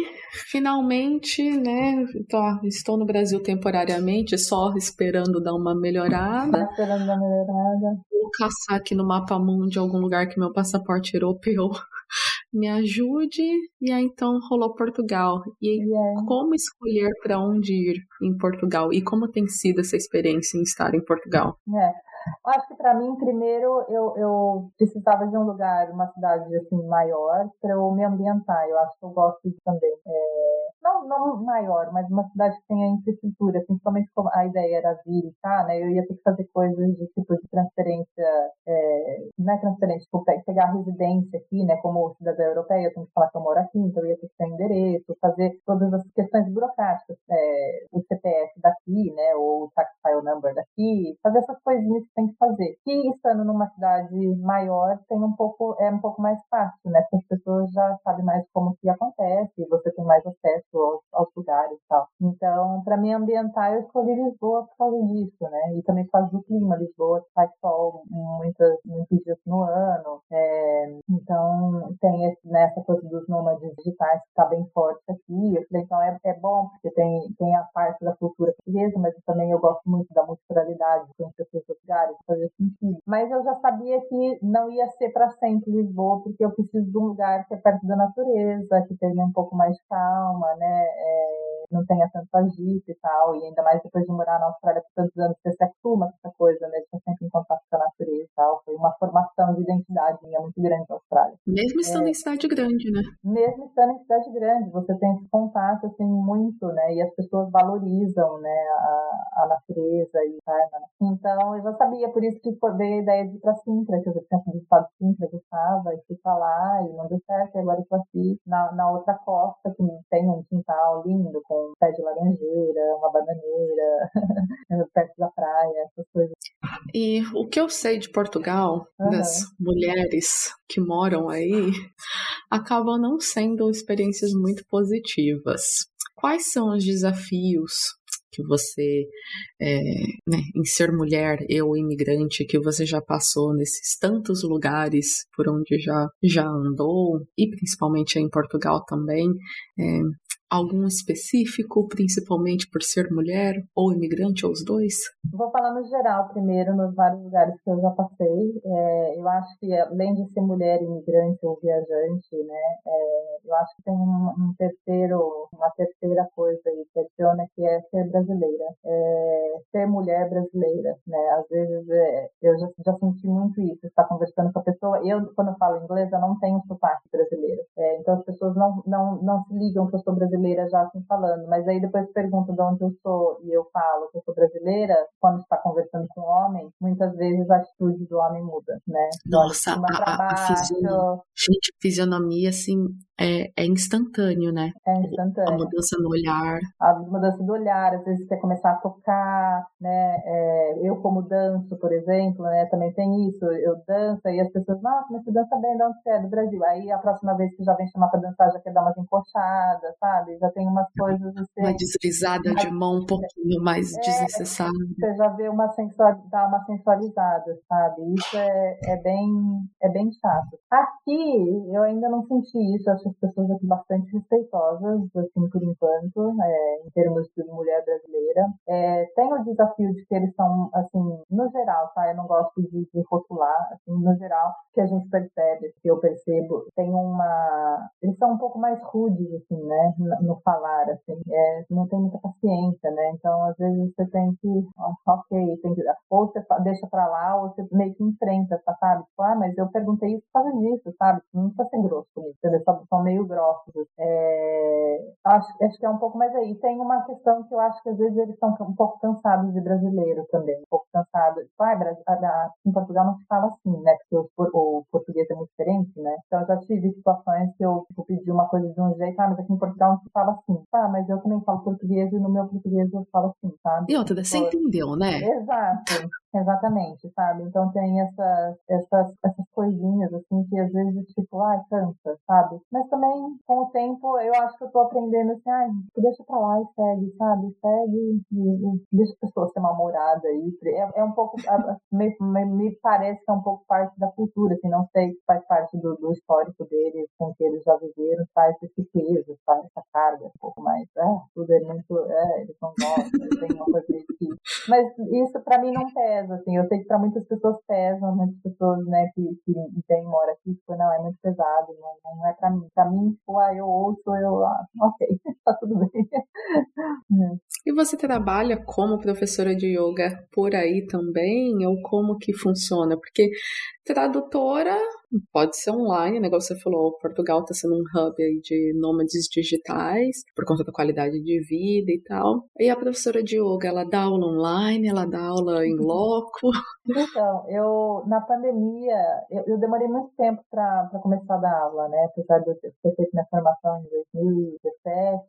finalmente, né? Tô, estou no Brasil temporariamente, só esperando dar uma melhorada. esperando dar uma melhorada. Vou caçar aqui no mapa mundo algum lugar que meu passaporte europeu me ajude. E aí então rolou Portugal. E yeah. como escolher para onde ir em Portugal? E como tem sido essa experiência em estar em Portugal? É. Acho que para mim, primeiro, eu, eu precisava de um lugar, uma cidade assim maior, para eu me ambientar. Eu acho que eu gosto de também. É, não, não maior, mas uma cidade que tenha infraestrutura, principalmente como a ideia era vir e tá, né? Eu ia ter que fazer coisas de tipo de transferência, é, não é transferência, tipo, pegar residência aqui, né? Como cidadã europeia, eu tenho que falar que eu moro aqui, então eu ia ter que ter endereço, fazer todas as questões burocráticas, é, o CPF daqui, né? Ou o tax file number daqui, fazer essas coisinhas tem que fazer. E estando numa cidade maior, tem um pouco, é um pouco mais fácil, né? Porque as pessoas já sabem mais como que acontece, você tem mais acesso aos, aos lugares e tal. Então, para me ambientar, eu escolhi Lisboa por causa disso, né? E também por causa do clima. Lisboa faz sol muitas, muitos dias no ano. É, então, tem esse, né, essa coisa dos nômades digitais que está bem forte aqui. Então é, é bom, porque tem, tem a parte da cultura portuguesa, mas também eu gosto muito da multiculturalidade, de conhecer outros lugares, fazer sentido. Mas eu já sabia que não ia ser para sempre Lisboa, porque eu preciso de um lugar que é perto da natureza, que tenha um pouco mais de calma, né? É, não tenha tanto agito e tal, e ainda mais depois de morar na Austrália por tantos anos, você se acostuma com essa coisa, né, de estar sempre em contato com a natureza e tal, foi uma formação de identidade minha muito grande na Austrália. Mesmo estando é, em cidade grande, né? Mesmo estando em cidade grande, você tem esse contato, assim, muito, né, e as pessoas valorizam, né, a, a natureza e tal, né? Então, eu já sabia, por isso que veio a ideia de ir pra Sintra, que eu já tinha visitado Sintra, gostava, e fui pra lá, e não deu certo, e agora eu tô aqui na, na outra costa, que tem um quintal lindo, com um pé de laranjeira, uma bananeira, perto da praia, essas coisas. E o que eu sei de Portugal, uhum. das mulheres que moram aí, acabam não sendo experiências muito positivas. Quais são os desafios que você, é, né, em ser mulher, eu imigrante, que você já passou nesses tantos lugares por onde já, já andou, e principalmente em Portugal também, é, algum específico, principalmente por ser mulher ou imigrante, ou os dois? Vou falar no geral primeiro, nos vários lugares que eu já passei. É, eu acho que além de ser mulher imigrante ou viajante, né, é, eu acho que tem um, um, terceiro, uma terceira coisa aí que adiciona que é ser brasileira, é, ser mulher brasileira, né? Às vezes é, eu já, já, senti muito isso, estar conversando com a pessoa. Eu quando eu falo inglês eu não tenho sotaque brasileiro, é, então as pessoas não, não não se ligam que eu sou brasileira brasileira já assim falando, mas aí depois pergunta de onde eu sou e eu falo que eu sou brasileira, quando está conversando com um homem, muitas vezes a atitude do homem muda, né? Nossa, a, a, fisionomia, gente, fisionomia assim é, é instantâneo, né? É instantâneo. A mudança no olhar. A mudança do olhar, às vezes quer começar a tocar, né? É, eu como danço, por exemplo, né? Também tem isso, eu danço e as pessoas, nossa, mas você dança bem, de onde você é? Do Brasil. Aí a próxima vez que já vem chamar pra dançar, já quer dar umas encoxadas, sabe? Já tem umas coisas assim. Uma deslizada de mão um pouquinho mais é, desnecessária. Você já vê uma sensual, dá uma sensualizada, sabe? Isso é, é bem é bem chato. Aqui eu ainda não senti isso, acho as pessoas aqui bastante respeitosas, assim, por enquanto, é, em termos de mulher brasileira. É, tem o desafio de que eles são, assim, no geral, tá? Eu não gosto de, de rotular, assim, no geral, que a gente percebe, que eu percebo, tem uma... Eles são um pouco mais rudes, assim, né? No, falar, assim, é, não tem muita paciência, né? Então, às vezes você tem que, ok, tem que... Ou você deixa pra lá, ou você meio que enfrenta, sabe? Tipo, ah, mas eu perguntei isso por causa sabe? Não precisa ser grosso comigo, eles são, são meio grossos. É, acho, acho que é um pouco mais aí. Tem uma questão que eu acho que às vezes eles estão um pouco cansados de brasileiro também, um pouco cansados. Tipo, ah, em Portugal não se fala assim, né? Porque o, o, português é muito diferente, né? Então eu já tive situações que eu tipo, pedi uma coisa de um jeito, ah, mas aqui em Portugal não se fala assim. Tá, mas eu também falo português e no meu português eu falo assim, sabe? E outra, você entendeu, né? Exato. Exatamente, sabe? Então tem essas, essas, essas coisinhas, assim, que às vezes, tipo, ai, cansa, sabe? Mas também, com o tempo, eu acho que eu tô aprendendo assim, ai, deixa pra lá e segue, sabe? Segue e, e deixa a pessoa ser mal-humorada aí. É, é um pouco, me, me, me, parece que é um pouco parte da cultura, assim, não sei se faz parte do, do histórico deles, com que eles já viveram, faz esse peso, faz essa carga um pouco mais, é, tudo é muito, é, eles são novos, tem uma coisa que... Mas isso pra mim não pesa pesa, assim. Eu sei que para muitas pessoas pesa, muitas pessoas, né, que, que tem, mora aqui, tipo, não, é muito pesado, não, não é para mim. Para mim, tipo, ah, eu ouço, eu, ah, ok, tá tudo bem. e você trabalha como professora de yoga por aí também? Ou como que funciona? Porque tradutora Pode ser online, o negócio você falou, Portugal está sendo um hub aí de nômades digitais, por conta da qualidade de vida e tal. E a professora de yoga, ela dá aula online, ela dá aula em loco? Então, eu, na pandemia, eu, eu demorei muito tempo para começar a dar aula, né? Apesar de eu ter feito minha formação em 2017,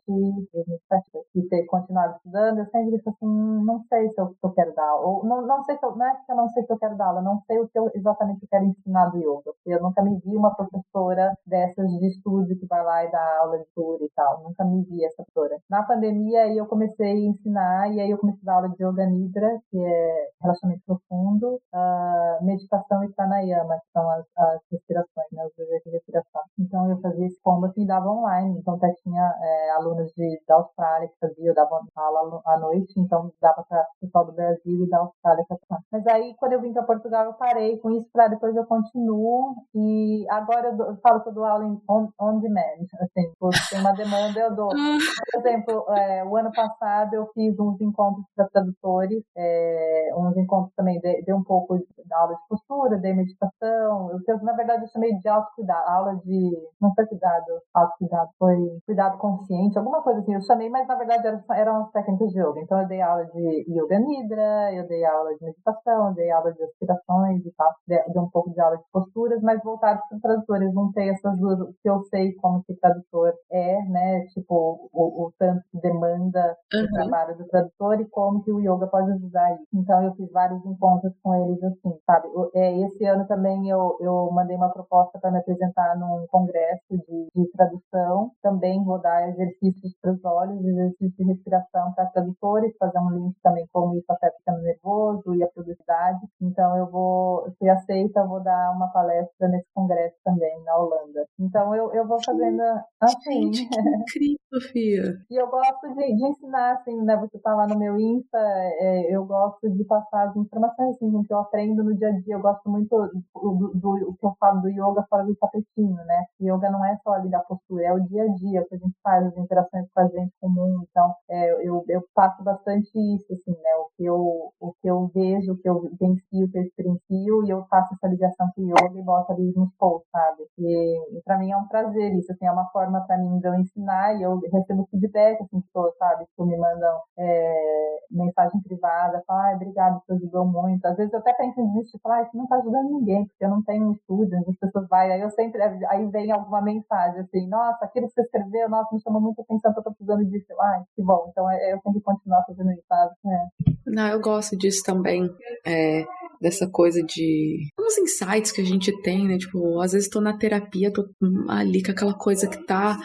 2017, e ter continuado estudando, eu sempre disse assim, não sei se eu, se eu quero dar aula, ou não, não sei se eu, não é que eu não sei se eu quero dar aula, não sei o que eu exatamente eu quero ensinar do yoga, porque eu nunca me vi uma professora dessas de estúdio que vai lá e dá aula de tour e tal. Nunca me vi essa professora. Na pandemia, aí eu comecei a ensinar, e aí eu comecei a dar aula de Yoga Nidra, que é relaxamento profundo, uh, meditação e pranayama, que são as, as respirações, né, os de respiração. Então eu fazia esse combo assim, dava online. Então até tinha é, alunos de, da Austrália que fazia, eu dava aula à noite, então dava para o pessoal do Brasil e da Austrália. Mas aí, quando eu vim para Portugal, eu parei com isso para depois eu continuo e agora eu, dou, eu falo que eu dou aula em on, on demand, assim, se tem uma demanda eu dou. Por exemplo, é, o ano passado eu fiz uns encontros para tradutores, é, uns encontros também, dei, dei um pouco de aula de postura, dei meditação, eu, eu, na verdade eu chamei de autocuidado, aula de, não foi cuidado, autocuidado, foi cuidado consciente, alguma coisa assim, eu chamei, mas na verdade eram, eram as técnicas de yoga, então eu dei aula de yoga nidra, eu dei aula de meditação, eu dei aula de aspirações e tal, dei, dei um pouco de aula de posturas, mas voltados para tradutores, não tem essas duas, que eu sei como que tradutor é, né, tipo, o, o tanto que demanda uhum. o trabalho do tradutor e como que o yoga pode ajudar isso. Então eu fiz vários encontros com eles assim, sabe? É, esse ano também eu, eu mandei uma proposta para me apresentar num congresso de, de tradução, também vou dar exercícios para os olhos, exercícios de respiração para tradutores, fazer um link também como isso afeta o sistema nervoso e a produtividade. Então eu vou, se aceita, eu vou dar uma palestra nesse congresso também na Holanda. Então eu, eu vou fazendo assim. Gente, que incrível, Sofia. e eu gosto de, de, ensinar, assim, né? Você tá lá no meu Insta, é, eu gosto de passar as informações assim, que eu aprendo no dia a dia. Eu gosto muito do, do, que eu falo do yoga fora do tapetinho, né? Yoga não é só ali da postura, é o dia a dia, o que a gente faz, as interações com a gente comum. Então, é, eu, eu passo bastante isso, assim, né? O que eu, o que eu vejo, o que eu vencio, o que eu experiencio, e eu faço essa ligação com o yoga e boto ali nos posts, sabe? E, e para mim é um prazer isso, assim, é uma forma para mim de eu ensinar e eu recebo feedback, assim, pessoas, sabe? Que me mandam é, mensagem privada, falam, ah, obrigado, você ajudou muito. Às vezes eu até penso em desistir, falar, ah, isso não tá ajudando ninguém, porque eu não tenho um estúdio onde as pessoas vai, aí eu sempre, aí vem alguma mensagem, assim, nossa, aquilo que você escreveu, nossa, me chamou muita atenção que eu tô precisando disso. Ah, que bom, então é, eu tenho que continuar fazendo isso, sabe? É. Não, eu gosto disso também. É, dessa coisa de uns insights que a gente tem, né? Tipo, às vezes tô na terapia, tô ali com aquela coisa que tá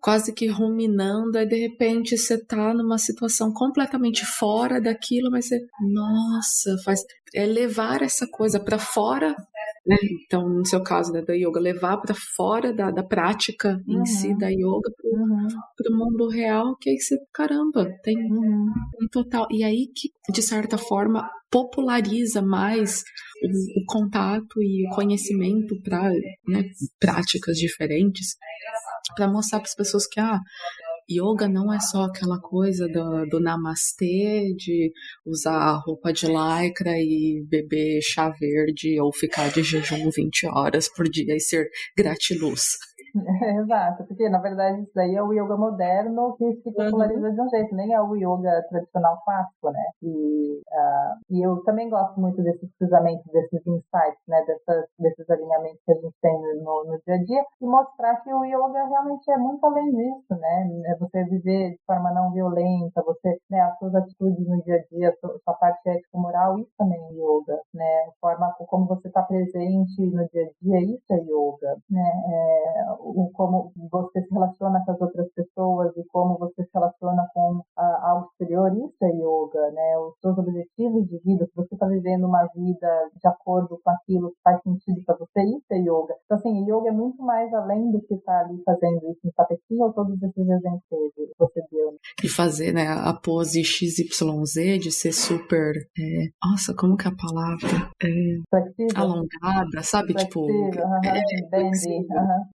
quase que ruminando, aí de repente você tá numa situação completamente fora daquilo, mas você, nossa, faz é levar essa coisa para fora né? Então, no seu caso né, da yoga, levar para fora da, da prática uhum. em si uhum. da yoga para o uhum. mundo real, que aí você, caramba, tem uhum. um total. E aí que, de certa forma, populariza mais o, o contato e o conhecimento para né, práticas diferentes, para mostrar para as pessoas que, ah, Yoga não é só aquela coisa do, do namastê, de usar roupa de lycra e beber chá verde ou ficar de jejum 20 horas por dia e ser gratiluz. exato, porque na verdade isso daí é o yoga moderno que se popularizou uhum. de um jeito, nem é o yoga tradicional clássico, né? E, uh, e eu também gosto muito desses cruzamentos, desses insights, né? Dessas, desses alinhamentos que a gente tem no, no dia a dia e mostrar que o yoga realmente é muito além disso, né? É você viver de forma não violenta, você, né? As suas atitudes no dia a dia, a sua, sua parte ético-moral, isso também é yoga, né? A forma como você está presente no dia a dia, isso é yoga, né? É, o como você se relaciona com as outras pessoas e como você se relaciona com a, algo exterior, isso é yoga, né? Os seus objetivos de vida, se você está vivendo uma vida de acordo com aquilo que faz sentido para você, isso é yoga. Então, assim, yoga é muito mais além do que estar tá ali fazendo isso no tapetinho ou todos esses exemplos que você deu. Né? de fazer, né, a pose XYZ, de ser super, é, nossa, como que é a palavra? É, alongada, sabe? Tipo, é,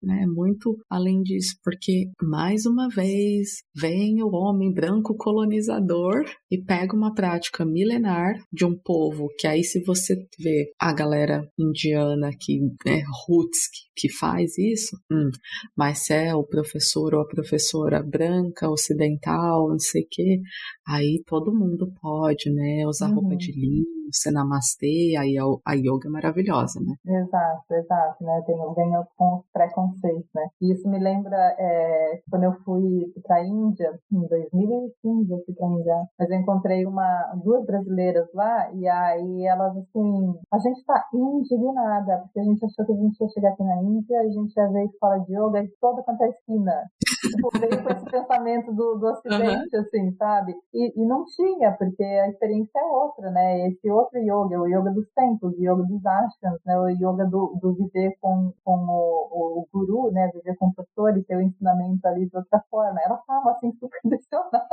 né, muito além disso, porque, mais uma vez, vem o homem branco colonizador e pega uma prática milenar de um povo que aí se você vê a galera indiana que, né, roots, que, que faz isso, hum, mas se é o professor ou a professora branca, ocidental, não sei o quê, aí todo mundo pode, né, usar uhum. roupa de linho, ser namastê, aí a, a yoga é maravilhosa, né? Exato, exato, né, tem, vem com os preconceitos, né, e isso me lembra é, quando eu fui para a Índia, em 2015 eu fui para a Índia, mas eu encontrei uma, duas brasileiras lá, e aí elas, assim, a gente tá indignada, porque a gente achou que a gente ia chegar aqui na Índia, a gente ia ver escola de yoga e toda quanto é esquina. Tipo, veio com esse pensamento do, do ocidente, uhum. assim, sabe? E, e não tinha, porque a experiência é outra, né? Esse outro yoga, o yoga dos templos, o yoga dos ashrams, né? O yoga do, do viver com, com o, o guru, né? Viver com o professor e ter o ensinamento ali de outra forma. Elas estavam, assim, super impressionadas.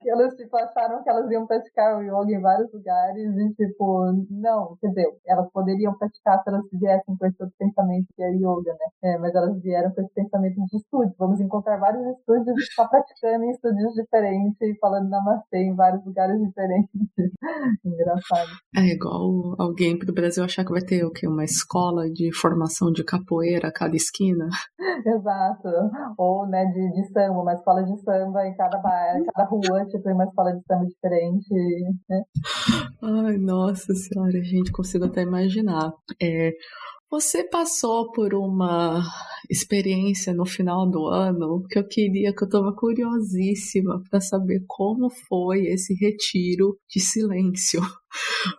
que elas, tipo, acharam que elas iam praticar o yoga em vários lugares e, tipo, não, quer dizer, elas poderiam praticar se elas viessem com esse outro pensamento que é yoga, né? É, mas elas vieram com esse pensamento de estudo. Vamos encontrar vários estúdios só praticando em estúdios diferentes e falando namastê em vários lugares diferentes. Engraçado. É igual alguém pro Brasil achar que vai ter o quê? Uma escola de formação de capoeira a cada esquina. Exato. Ou, né, de, de samba, uma escola de samba em cada em cada rua, tipo, uma escola de samba diferente. Né? Ai, nossa senhora, gente, consigo até imaginar. É, você passou por uma experiência no final do ano que eu queria, que eu estava curiosíssima para saber como foi esse retiro de silêncio.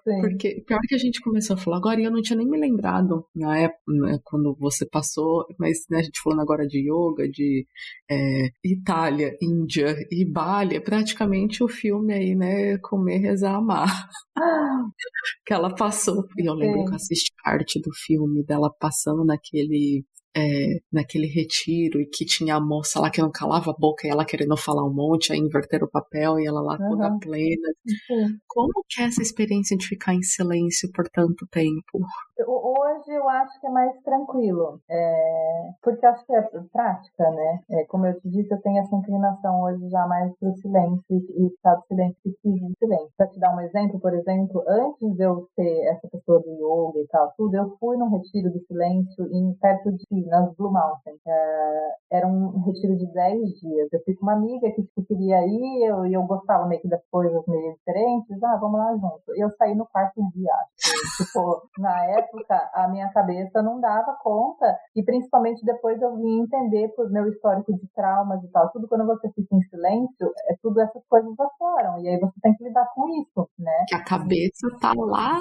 Sim. Porque pior que a gente começou a falar agora, e eu não tinha nem me lembrado na época, né, quando você passou, mas né, a gente falando agora de yoga, de é, Itália, Índia e Bali, é praticamente o filme aí, né, Comer, Rezar, Amar. que ela passou, e eu lembro Sim. que eu assisti parte do filme dela passando naquele é, naquele retiro e que tinha a moça lá que não calava a boca e ela querendo falar um monte, aí inverter o papel e ela lá uhum. toda plena. Uhum. Como que é essa experiência de ficar em silêncio por tanto tempo? Hoje eu acho que é mais tranquilo, é, porque acho que é prática, né? É, como eu te disse, eu tenho essa inclinação hoje já mais para o silêncio e estar de silêncio e silêncio. Para te dar um exemplo, por exemplo, antes de eu ser essa pessoa do yoga e tal, tudo, eu fui num retiro do silêncio em perto de nas Blue Mountains. É, era um retiro de 10 dias. Eu fui com uma amiga que tipo, queria ir, eu, e eu gostava meio que das coisas meio diferentes. Ah, vamos lá junto. Eu saí no quarto dia. Tipo, na época, a minha cabeça não dava conta. E principalmente depois eu vim entender por meu histórico de traumas e tal. Tudo quando você fica em silêncio, é tudo essas coisas afloram. E aí você tem que lidar com isso, né? Que a cabeça tá lá,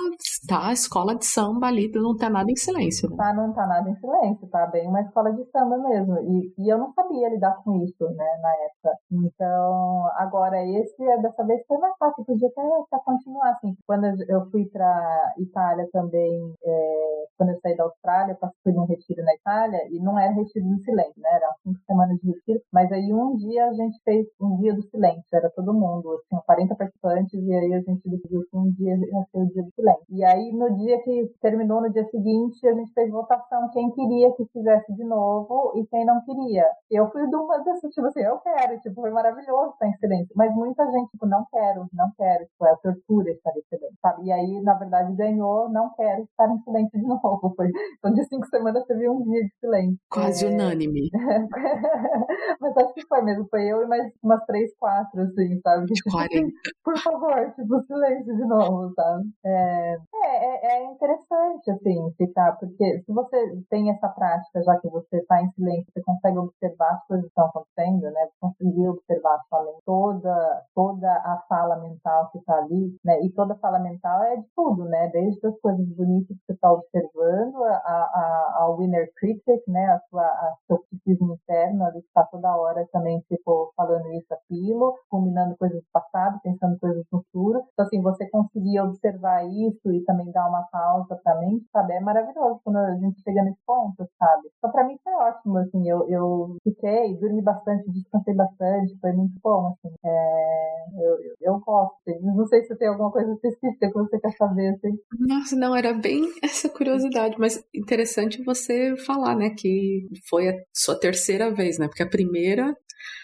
tá a escola de samba ali, não tá nada em silêncio. Né? Tá, não tá nada em silêncio, tá? bem uma escola de samba mesmo. E, e eu não sabia lidar com isso, né, na época. Então, agora esse, dessa vez foi mais fácil, podia até, até continuar, assim. Quando eu fui para Itália também, é, quando eu saí da Austrália, eu fui num retiro na Itália, e não era retiro do silêncio, né, era cinco semanas de retiro, mas aí um dia a gente fez um dia do silêncio, era todo mundo, tinha 40 participantes, e aí a gente decidiu que um dia ia ser o dia do silêncio. E aí, no dia que terminou, no dia seguinte, a gente fez votação quem queria que fizesse de novo e quem não queria. Eu fui de uma dessas, tipo assim, eu quero, tipo, foi maravilhoso estar em silêncio. Mas muita gente, tipo, não quero, não quero, tipo, é a tortura estar em silêncio, sabe? E aí, na verdade, ganhou, não quero estar em silêncio de novo. Foi, então, de cinco semanas teve um dia de silêncio. Quase é... unânime. mas acho que foi mesmo, foi eu e mais umas três, quatro, assim, sabe? De 40. Por favor, tipo, silêncio de novo, sabe? É, é, é interessante, assim, ficar, porque se você tem essa prática já que você está em silêncio, você consegue observar as coisas que estão acontecendo, né? Conseguir observar toda, toda a fala mental que está ali, né? E toda fala mental é de tudo, né? Desde as coisas bonitas que você está observando, a, a, ao critic, né? A sua, a seu psiquismo interno ali está toda hora também, tipo, falando isso, aquilo, combinando coisas do passado, pensando coisas no futuro. Então, assim, você conseguir observar isso e também dar uma pausa para realmente, sabe? É maravilhoso quando a gente chega nesse ponto, sabe? Então, pra mim foi ótimo, assim, eu, eu fiquei, dormi bastante, descansei bastante, foi muito bom, assim. É, eu, eu gosto. Não sei se tem alguma coisa específica que você quer saber, assim. Nossa, não, era bem essa curiosidade, mas interessante você falar, né, que foi a sua terceira vez, né? Porque a primeira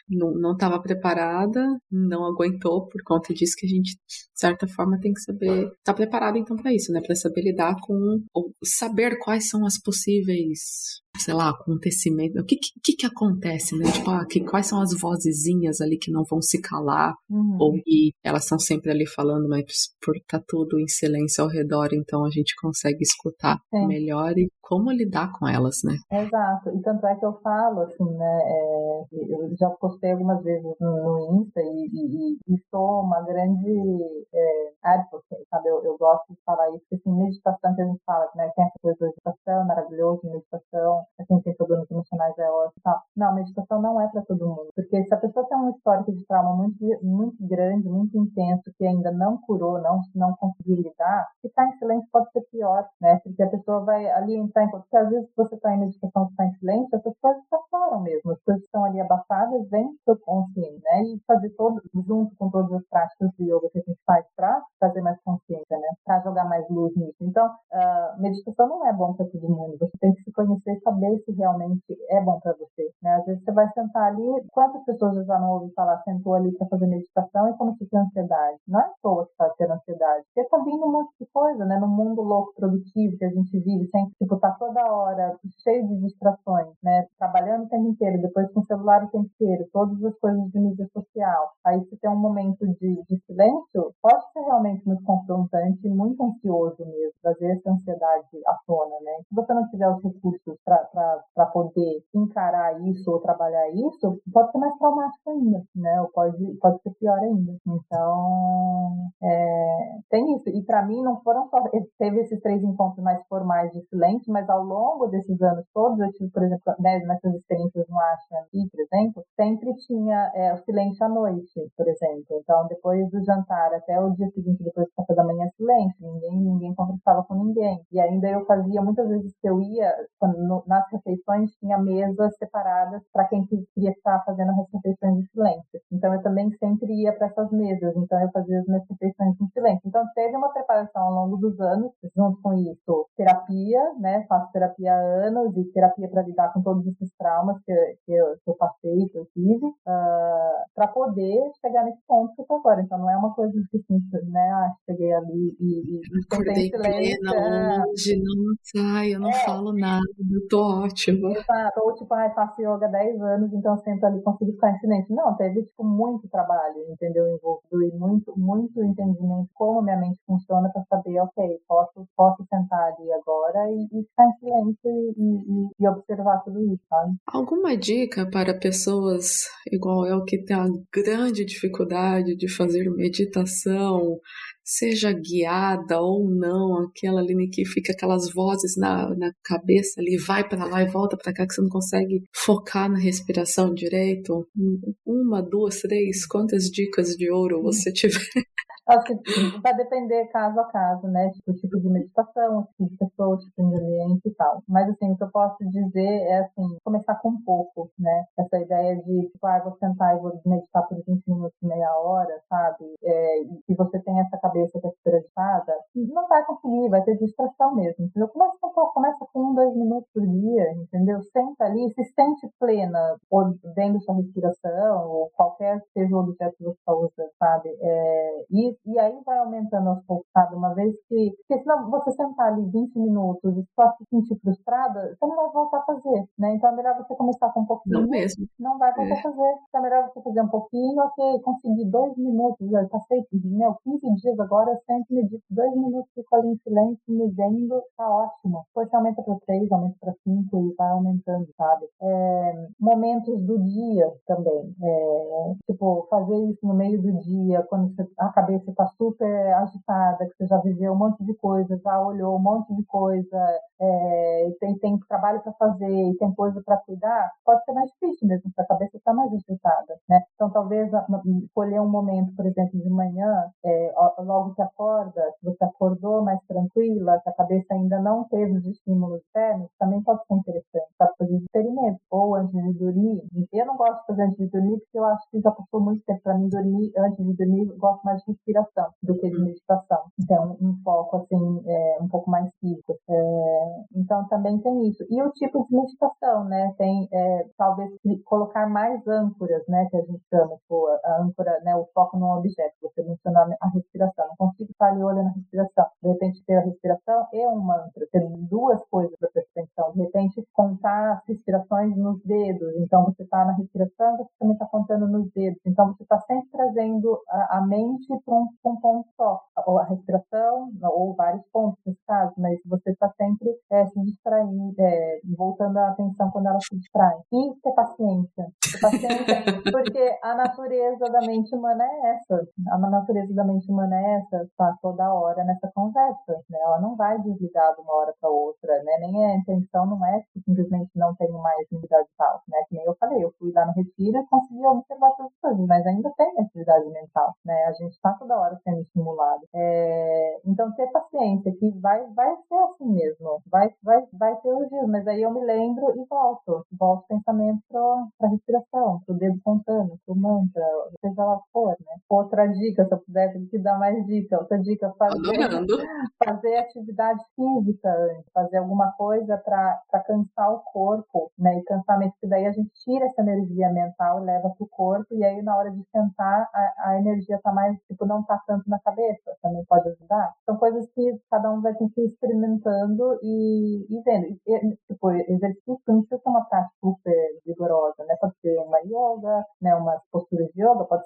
não estava preparada, não aguentou por conta disso que a gente, de certa forma, tem que saber estar tá preparado então para isso, né? Para saber lidar com ou saber quais são as possíveis sei lá, acontecimento. O que, que, que acontece, né? Tipo, ah, que, quais são as vozezinhas ali que não vão se calar? Uhum. Ou que elas estão sempre ali falando, mas por estar tá tudo em silêncio ao redor, então a gente consegue escutar Sim. melhor e como lidar com elas, né? Exato. E tanto é que eu falo, assim, né? É, eu já postei algumas vezes no, Insta e, e, e, sou uma grande é, advocate, sabe? Eu, eu gosto de falar isso, porque assim, meditação que a gente fala, né? Tem essa coisa da meditação, maravilhoso, meditação, quem tem problemas emocionais é ótimo. Tá. Não, meditação não é para todo mundo. Porque se a pessoa tem um histórico de trauma muito, muito grande, muito intenso, que ainda não curou, não, não conseguiu lidar, ficar em silêncio pode ser pior, né? Porque a pessoa vai ali entrar em. Porque às vezes você está em meditação, está em silêncio, essas coisas passaram mesmo. As coisas estão ali abafadas, vem consciente, né? E fazer todo, junto com todas as práticas de yoga que a gente faz para fazer mais consciência, né? Para jogar mais luz nisso. Então, uh, meditação não é bom para todo mundo. Você tem que se conhecer e saber se realmente é bom para você. Né? Às vezes você vai sentar ali, quantas pessoas já não ouvem falar, sentou ali para fazer meditação e começou a ter ansiedade? Não é à toa que está tendo ansiedade, porque está vindo de coisa, né? No mundo louco, produtivo que a gente vive, sem, tipo, tá toda hora cheio de distrações, né? Trabalhando o tempo inteiro, depois com o celular o tempo inteiro, todas as coisas de mídia social. Aí você tem um momento de, de silêncio, pode ser realmente muito confrontante, muito ansioso mesmo, trazer essa ansiedade à tona, né? Se você não tiver os recursos para poder encarar isso ou trabalhar isso, pode ser mais traumático ainda, né? Ou pode, pode ser pior ainda. Então, é, tem isso. E para mim, não foram só. Teve esses três encontros mais formais de silêncio, mas ao longo desses anos todos, eu tive, por exemplo, né, nessas experiências no Ashram, por exemplo, sempre tinha é, o silêncio à noite, por exemplo. Então, depois do jantar até o dia seguinte, depois do café da manhã, silêncio. Ninguém, ninguém conversava com ninguém. E ainda eu fazia, muitas vezes que eu ia, quando, no, nas refeições tinha mesas separadas para quem queria estar fazendo as refeições em silêncio. Então eu também sempre ia para essas mesas, então eu fazia as minhas refeições em silêncio. Então teve uma preparação ao longo dos anos, junto com isso, terapia, né? Faço terapia há anos e terapia para lidar com todos esses traumas que, que, eu, que eu passei, que eu tive, uh, para poder chegar nesse ponto que eu tô agora. Então não é uma coisa que assim, né? Ah, cheguei ali e, e, e Acordei plena, hoje, não sai, eu não é, falo nada, eu tô ótima. Exato. Ou tipo, ah, faço yoga há 10 anos, então sento ali e consigo ficar em silêncio. Não, teve tipo muito trabalho, entendeu? Envolvido e muito, muito entendimento como minha mente funciona para saber, ok, posso, posso sentar ali agora e, e ficar em silêncio e, e, e, observar tudo isso, sabe? Alguma dica para pessoas igual eu que a grande dificuldade de fazer meditação, seja guiada ou não, aquela ali que fica aquelas vozes na, na cabeça ali, vai para lá e volta para cá, que você não consegue focar na respiração direito. Uma, duas, três, quantas dicas de ouro você tiver? Vai depender caso a caso, né? Tipo, tipo de meditação, tipo de pessoa, tipo de ambiente e tal. Mas, assim, o que eu posso dizer é, assim, começar com um pouco, né? Essa ideia de, tipo, ah, vou sentar e vou meditar por 20 minutos, meia hora, sabe? É, e você tem essa cabeça que é super agitada, não vai conseguir, vai ter distração mesmo. Entendeu? Começa pouco, começa com um, dois minutos por dia, entendeu? Senta ali, se sente plena, ou vendo sua respiração, ou qualquer seja o objeto que você está usando, sabe? É, e e, aí vai aumentando aos poucos, sabe? Uma vez que. Porque senão você sentar ali 20 minutos e só se sentir frustrada, você não vai voltar a fazer, né? Então é melhor você começar com um pouquinho. Não mesmo. Não vai voltar é. a fazer. Então é melhor você fazer um pouquinho, ok, consegui dois minutos, eu passei, meu, 15 dias agora, eu sempre medito dois minutos, fico ali em silêncio, me vendo, tá ótimo. Depois aumenta para três, aumenta para cinco e vai aumentando, sabe? É, momentos do dia também. É, tipo, fazer isso no meio do dia, quando você, a cabeça está super agitada, que você já viveu um monte de coisa, já olhou um monte de coisa, é, tem, tem trabalho para fazer e tem coisa para cuidar, pode ser mais difícil mesmo, porque a cabeça está mais agitada, né? Então, talvez escolher um momento, por exemplo, de manhã, é, logo que acorda, se você acordou mais tranquila, que a cabeça ainda não teve os estímulos externos, também pode ser interessante para fazer experimentos. Ou antes de dormir, eu não gosto de fazer antes de dormir porque eu acho que já passou muito tempo para mim dormir. Antes de dormir, eu gosto mais de respiração do que de uhum. meditação. Então, um foco assim, é, um pouco mais. É, então, também tem isso. E o tipo de meditação, né? Tem é, talvez colocar mais âncoras, né? Que a gente chama, tipo, a âncora, né? O foco num objeto. Você mencionou a respiração. Não consigo estar ali olhando a respiração. De repente, ter a respiração e um mantra. Ter duas coisas para prestar atenção. De repente, contar as respirações nos dedos. Então, você está na respiração, você também está contando nos dedos. Então, você está sempre trazendo a, a mente para um, um, ponto só. Ou a respiração, ou vários pontos caso, mas você está sempre é, se distraindo, é, voltando a atenção quando ela se distrai. E ter paciência. Ter paciência, porque a natureza da mente humana é essa. A natureza da mente humana é essa, está toda hora nessa conversa. Né? Ela não vai desligar de uma hora para outra, né? Nem a intenção não é que simplesmente não tenho mais atividade tal, né? Que nem eu falei, eu fui lá no retiro e consegui observar todas as coisas, mas ainda tem atividade mental, né? A gente está toda hora sendo estimulado. É... Então, ter paciência, que vai, vai ser assim mesmo, vai, vai, vai ter os dias, mas aí eu me lembro e volto, volto o pensamento para a respiração, para o dedo contando, para o mantra, seja lá o que for, né? Outra dica, se eu puder te dar mais dica, outra dica, fazer, fazer atividade física antes, fazer alguma coisa para cansar o corpo, né? E cansamento, que daí a gente tira essa energia mental e leva para o corpo, e aí na hora de sentar, a, a energia tá mais, tipo, não tá tanto na cabeça, também pode ajudar. Coisas que cada um vai ter que ir experimentando e, e vendo. E, tipo, exercício não precisa ser uma prática super vigorosa, né? Pode ser uma yoga, né? Uma postura de yoga, pode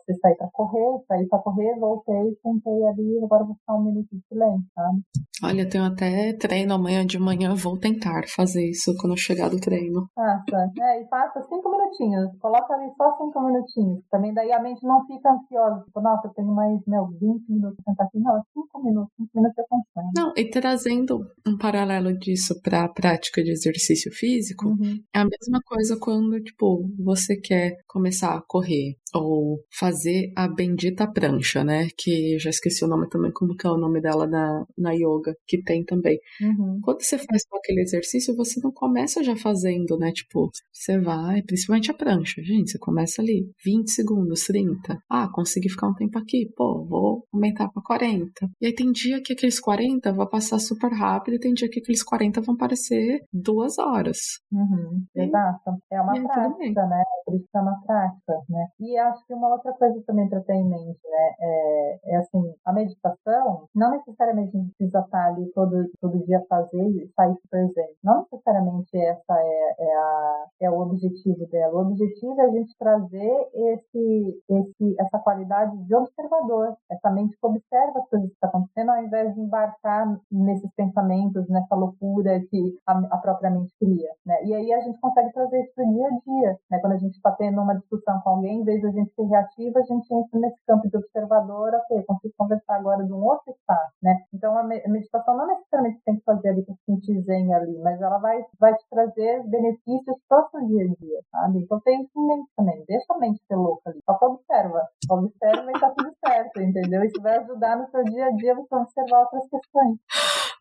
correr, sair para correr, voltei, sentei ali, agora vou ficar um minuto de silêncio, sabe? Olha, eu tenho até treino amanhã de manhã, vou tentar fazer isso quando eu chegar do treino. Faça, é, e faça cinco minutinhos, coloca ali só cinco minutinhos, também daí a mente não fica ansiosa, tipo, nossa, eu tenho mais, meu, 20 minutos pra sentar aqui, não, cinco minutos, cinco minutos é funciona. Não, e trazendo um paralelo disso para a prática de exercício físico, uhum. é a mesma coisa quando, tipo, você quer começar a correr ou fazer a bendita prancha, né? Que já esqueci o nome também, como que é o nome dela na, na yoga, que tem também. Uhum. Quando você faz com aquele exercício, você não começa já fazendo, né? Tipo, você vai, principalmente a prancha, gente, você começa ali, 20 segundos, 30. Ah, consegui ficar um tempo aqui, pô, vou aumentar para 40. E aí tem dia que aqueles 40 vão passar super rápido e tem dia que aqueles 40 vão parecer duas horas. Uhum. Exato. É uma prática, né? Por isso que é uma prática, né? E acho que uma outra coisa também para ter em mente, né, é, é, assim, a meditação, não necessariamente a gente precisa estar ali todo, todo dia fazer e sair zen. Não necessariamente essa é, é, a, é o objetivo dela. O objetivo é a gente trazer esse, esse, essa qualidade de observador, essa mente que observa as coisas que estão acontecendo, ao invés de embarcar nesses pensamentos, nessa loucura que a, a própria mente cria. Né? E aí a gente consegue trazer isso para o dia a dia. Né? Quando a gente está tendo uma discussão com alguém, em vez de a gente ser reativa, a gente entra nesse campo de observador, ok, consigo conversar agora de um outro estado, né? Então a meditação não necessariamente tem que fazer ali para sentir zen ali, mas ela vai, vai te trazer benefícios para o seu dia a dia, sabe? Então tem isso em mente também, deixa a mente ser louca ali, só observa, observa e tá tudo certo, entendeu? Isso vai ajudar no seu dia a dia você observar outras questões.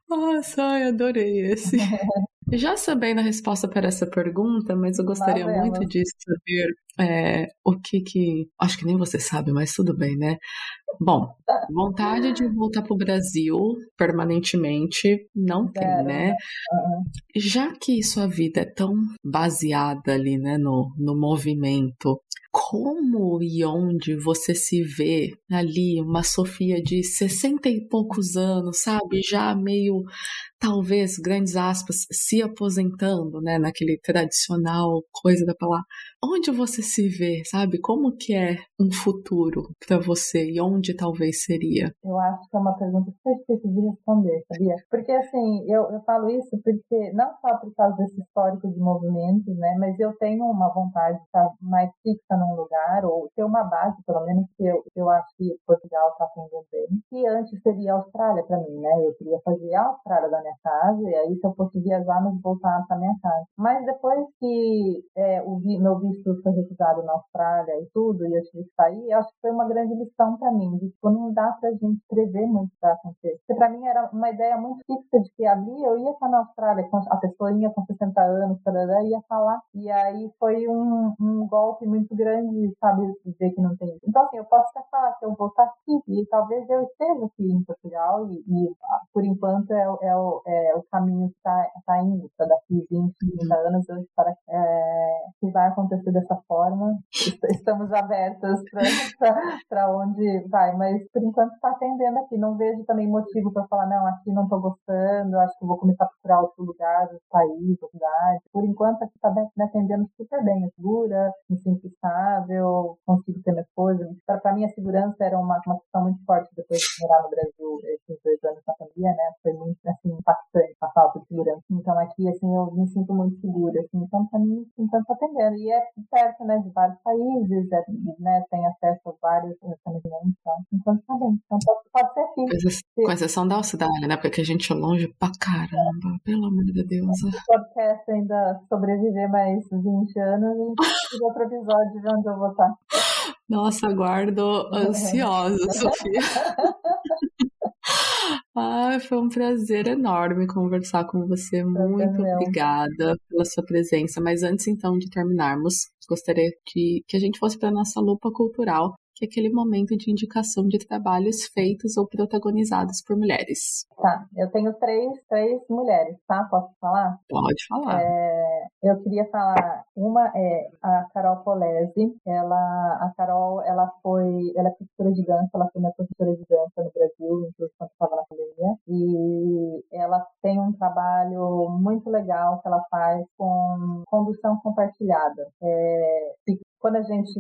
Nossa, eu adorei esse. Já sabendo a resposta para essa pergunta, mas eu gostaria muito de saber é, o que que. Acho que nem você sabe, mas tudo bem, né? Bom, vontade de voltar para o Brasil permanentemente não tem, né? Já que sua vida é tão baseada ali, né, no, no movimento, como e onde você se vê ali, uma Sofia de 60 e poucos anos, sabe? Já meio, talvez, grandes aspas, se aposentando, né? Naquele tradicional coisa da palavra. Onde você se vê, sabe? Como que é um futuro para você e onde talvez seria? Eu acho que é uma pergunta super difícil de responder, sabia? Porque, assim, eu, eu falo isso porque, não só por causa desse histórico de movimentos, né? Mas eu tenho uma vontade de estar mais fixa num lugar ou ter uma base, pelo menos que eu, eu acho que Portugal está aprendendo bem, que antes seria Austrália para mim, né? Eu queria fazer a Austrália da minha casa, e aí se eu fosse viajar, mas voltar para minha casa. Mas depois que é, o meu visto foi recusado na Austrália e tudo, e eu tive que sair, acho que foi uma grande lição para mim, tipo, não dá pra gente prever muito o que vai acontecer. Porque para mim era uma ideia muito fixa de que ali eu ia estar na Austrália, a pessoa ia com 60 anos, tarará, ia falar, e aí foi um, um golpe muito grande, sabe, dizer que não tem. Então, assim, eu posso até falar que eu vou estar aqui, e talvez eu esteja aqui em Portugal, e, e por enquanto é, é, o, é o caminho está tá indo, para daqui 20, 30 uhum. anos estar é, que vai acontecer dessa forma. Estamos abertas para onde vai, mas por enquanto está atendendo aqui. Não vejo também motivo para falar, não, aqui não estou gostando, acho que vou começar a procurar outro lugar, outro país, outra cidade. Por enquanto aqui está me atendendo super bem, é segura, me sinto estável, consigo ter minhas coisas. Para mim a segurança era uma, uma questão muito forte depois de morar no Brasil esses dois anos na pandemia, né? Foi muito assim, impactante a falta de segurança. Então aqui assim eu me sinto muito segura, assim, então para mim então está atendendo. E é perto, né, de vários países, é, né, tem acesso a vários relacionamentos, então, então tá bem. Então pode, pode ser aqui. Com exceção da Austrália, né, porque a gente é longe pra caramba, pelo amor de Deus. Se o podcast ainda sobreviver mais 20 anos, a gente outro episódio de onde eu vou estar. Nossa, aguardo ansiosa, Sofia. Ai, foi um prazer enorme conversar com você. Muito obrigada pela sua presença. Mas antes, então, de terminarmos, gostaria que, que a gente fosse para a nossa lupa cultural que é aquele momento de indicação de trabalhos feitos ou protagonizados por mulheres. Tá, eu tenho três, três mulheres, tá? Posso falar? Pode falar. É, eu queria falar, uma é a Carol Polese, ela, a Carol, ela foi, ela é professora de dança, ela foi minha professora de dança no Brasil, inclusive quando estava na academia, e ela tem um trabalho muito legal que ela faz com condução compartilhada. É, quando a gente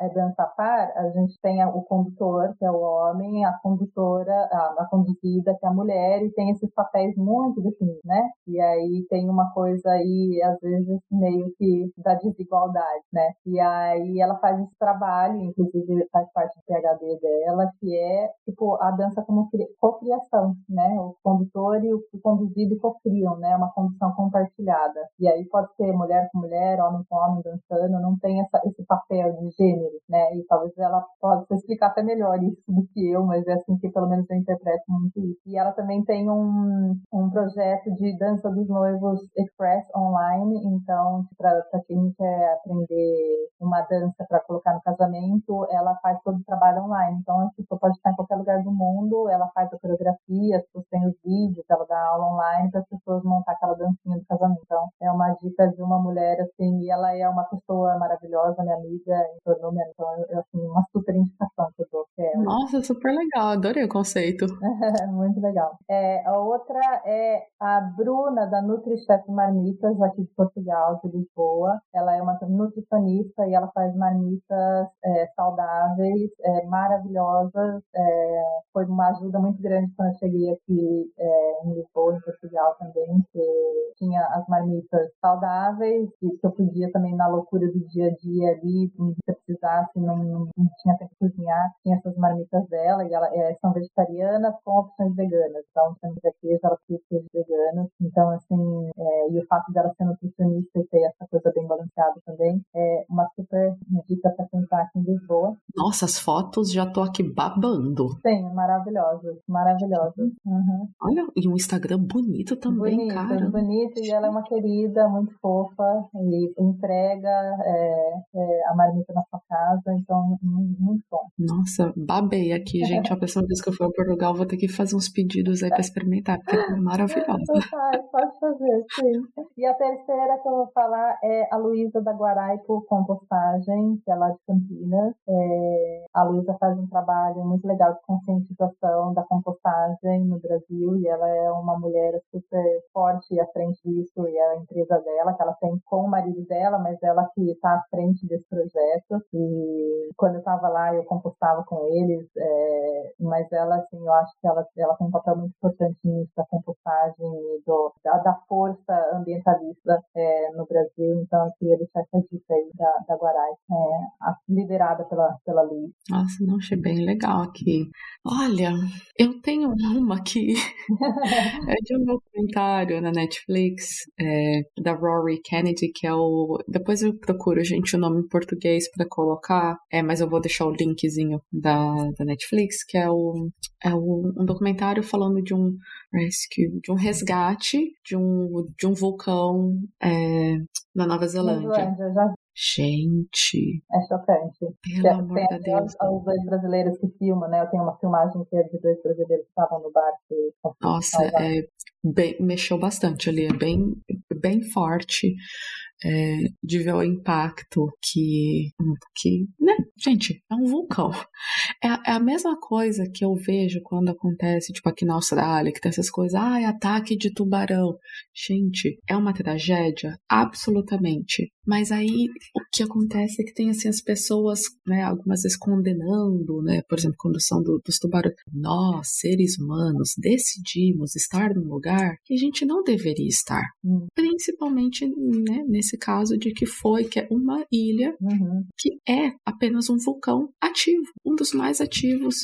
é dança par, a gente tem o condutor, que é o homem, a condutora, a, a conduzida, que é a mulher, e tem esses papéis muito definidos, né? E aí tem uma coisa aí, às vezes, meio que da desigualdade, né? E aí ela faz esse trabalho, inclusive faz parte do PHD dela, que é, tipo, a dança como cocriação, né? O condutor e o conduzido cocriam, né? Uma condução compartilhada. E aí pode ser mulher com mulher, homem com homem dançando, não tem essa, esse papel de gênero, né? E talvez ela possa explicar até melhor isso do que eu, mas é assim que pelo menos eu interpreto muito isso. E ela também tem um, um projeto de dança dos noivos express online, então para quem quer aprender uma dança para colocar no casamento, ela faz todo o trabalho online. Então a pessoa pode estar em qualquer lugar do mundo, ela faz a coreografia, as pessoas têm os vídeos, ela dá aula online para as pessoas montar aquela dancinha do casamento. Então é uma dica de uma mulher assim, e ela é uma pessoa maravilhosa, minha amiga, em tornou minha, então eu, assim, uma super indicação que eu dou. Nossa, super legal, adorei o conceito. Muito legal. É, a outra é a Bruna, da NutriChef Marmitas, aqui de Portugal, de Lisboa. Ela é uma nutricionista e ela faz marmitas é, saudáveis, é, maravilhosas. É, foi uma ajuda muito grande quando eu cheguei aqui é, em Lisboa, em Portugal também, que tinha as marmitas saudáveis e que eu podia também na loucura do dia a dia ali, precisasse, não, não tinha tempo de cozinhar, tinha essas marmitas dela e elas é, são vegetarianas com opções veganas. Então, temos queijo, ela tem queijo vegano. Então, assim, é, e o fato dela ser nutricionista e ter essa coisa bem balanceada também, é uma super dica para tentar aqui em Lisboa. Nossa, as fotos já tô aqui babando. Sim, maravilhosas, maravilhosas. Uhum. Olha, e um Instagram bonito também, bonito, cara. Bonito, e ela é uma querida, muito fofa, e entrega é, é, a marmita na sua casa, então, muito bom. Nossa, babei aqui, gente. A próxima vez que eu for ao Portugal, vou ter que fazer uns pedidos aí para experimentar, porque é maravilhosa. Ai, pode fazer, sim. E a terceira que eu vou falar é a Luísa da Guaraipo Compostagem, que é lá de Campinas. É, a Luísa faz um trabalho muito legal de conscientização da compostagem no Brasil e ela é uma mulher super forte à frente disso e é a empresa dela, que ela tem com o marido dela, mas ela que está à frente desse projeto. E quando eu estava lá, eu compostava com eles, é, mas ela, assim, eu acho que ela, ela tem um papel muito importante nisso, da compostagem e do, da, da força ambientalista é, no Brasil. Então, eu queria deixar essa dica aí da, da Guarai, é, liderada pela, pela Luiz. Nossa, não achei bem legal aqui. Olha, eu tenho uma aqui. é de um documentário na Netflix é, da Rory Kennedy, que é o. Depois eu procuro, gente, o nome português para colocar. É, mas eu vou deixar o linkzinho da, da Netflix, que é o. É o, um documentário falando de um rescue, de um resgate de um, de um vulcão é, na Nova Zelândia. Gente. É chocante. Pelo tem, amor tem de Deus. Os, os, dois brasileiros que filmam, né? Eu tenho uma filmagem que é de dois brasileiros que estavam no barco. Nossa, é, bem, mexeu bastante ali, é bem, bem forte é, de ver o impacto que, que, né, gente, é um vulcão. É, é, a mesma coisa que eu vejo quando acontece, tipo, aqui na Austrália, que tem essas coisas, ah, é ataque de tubarão. Gente, é uma tragédia? Absolutamente. Mas aí, o que acontece é que tem, assim, as pessoas, né, algumas vezes condenando, né, por exemplo, condução do, dos tubarões. Nós, seres humanos, decidimos estar num lugar que a gente não deveria estar. Hum. Principalmente, né, nesse caso de que foi, que é uma ilha uhum. que é apenas um vulcão ativo, um dos mais ativos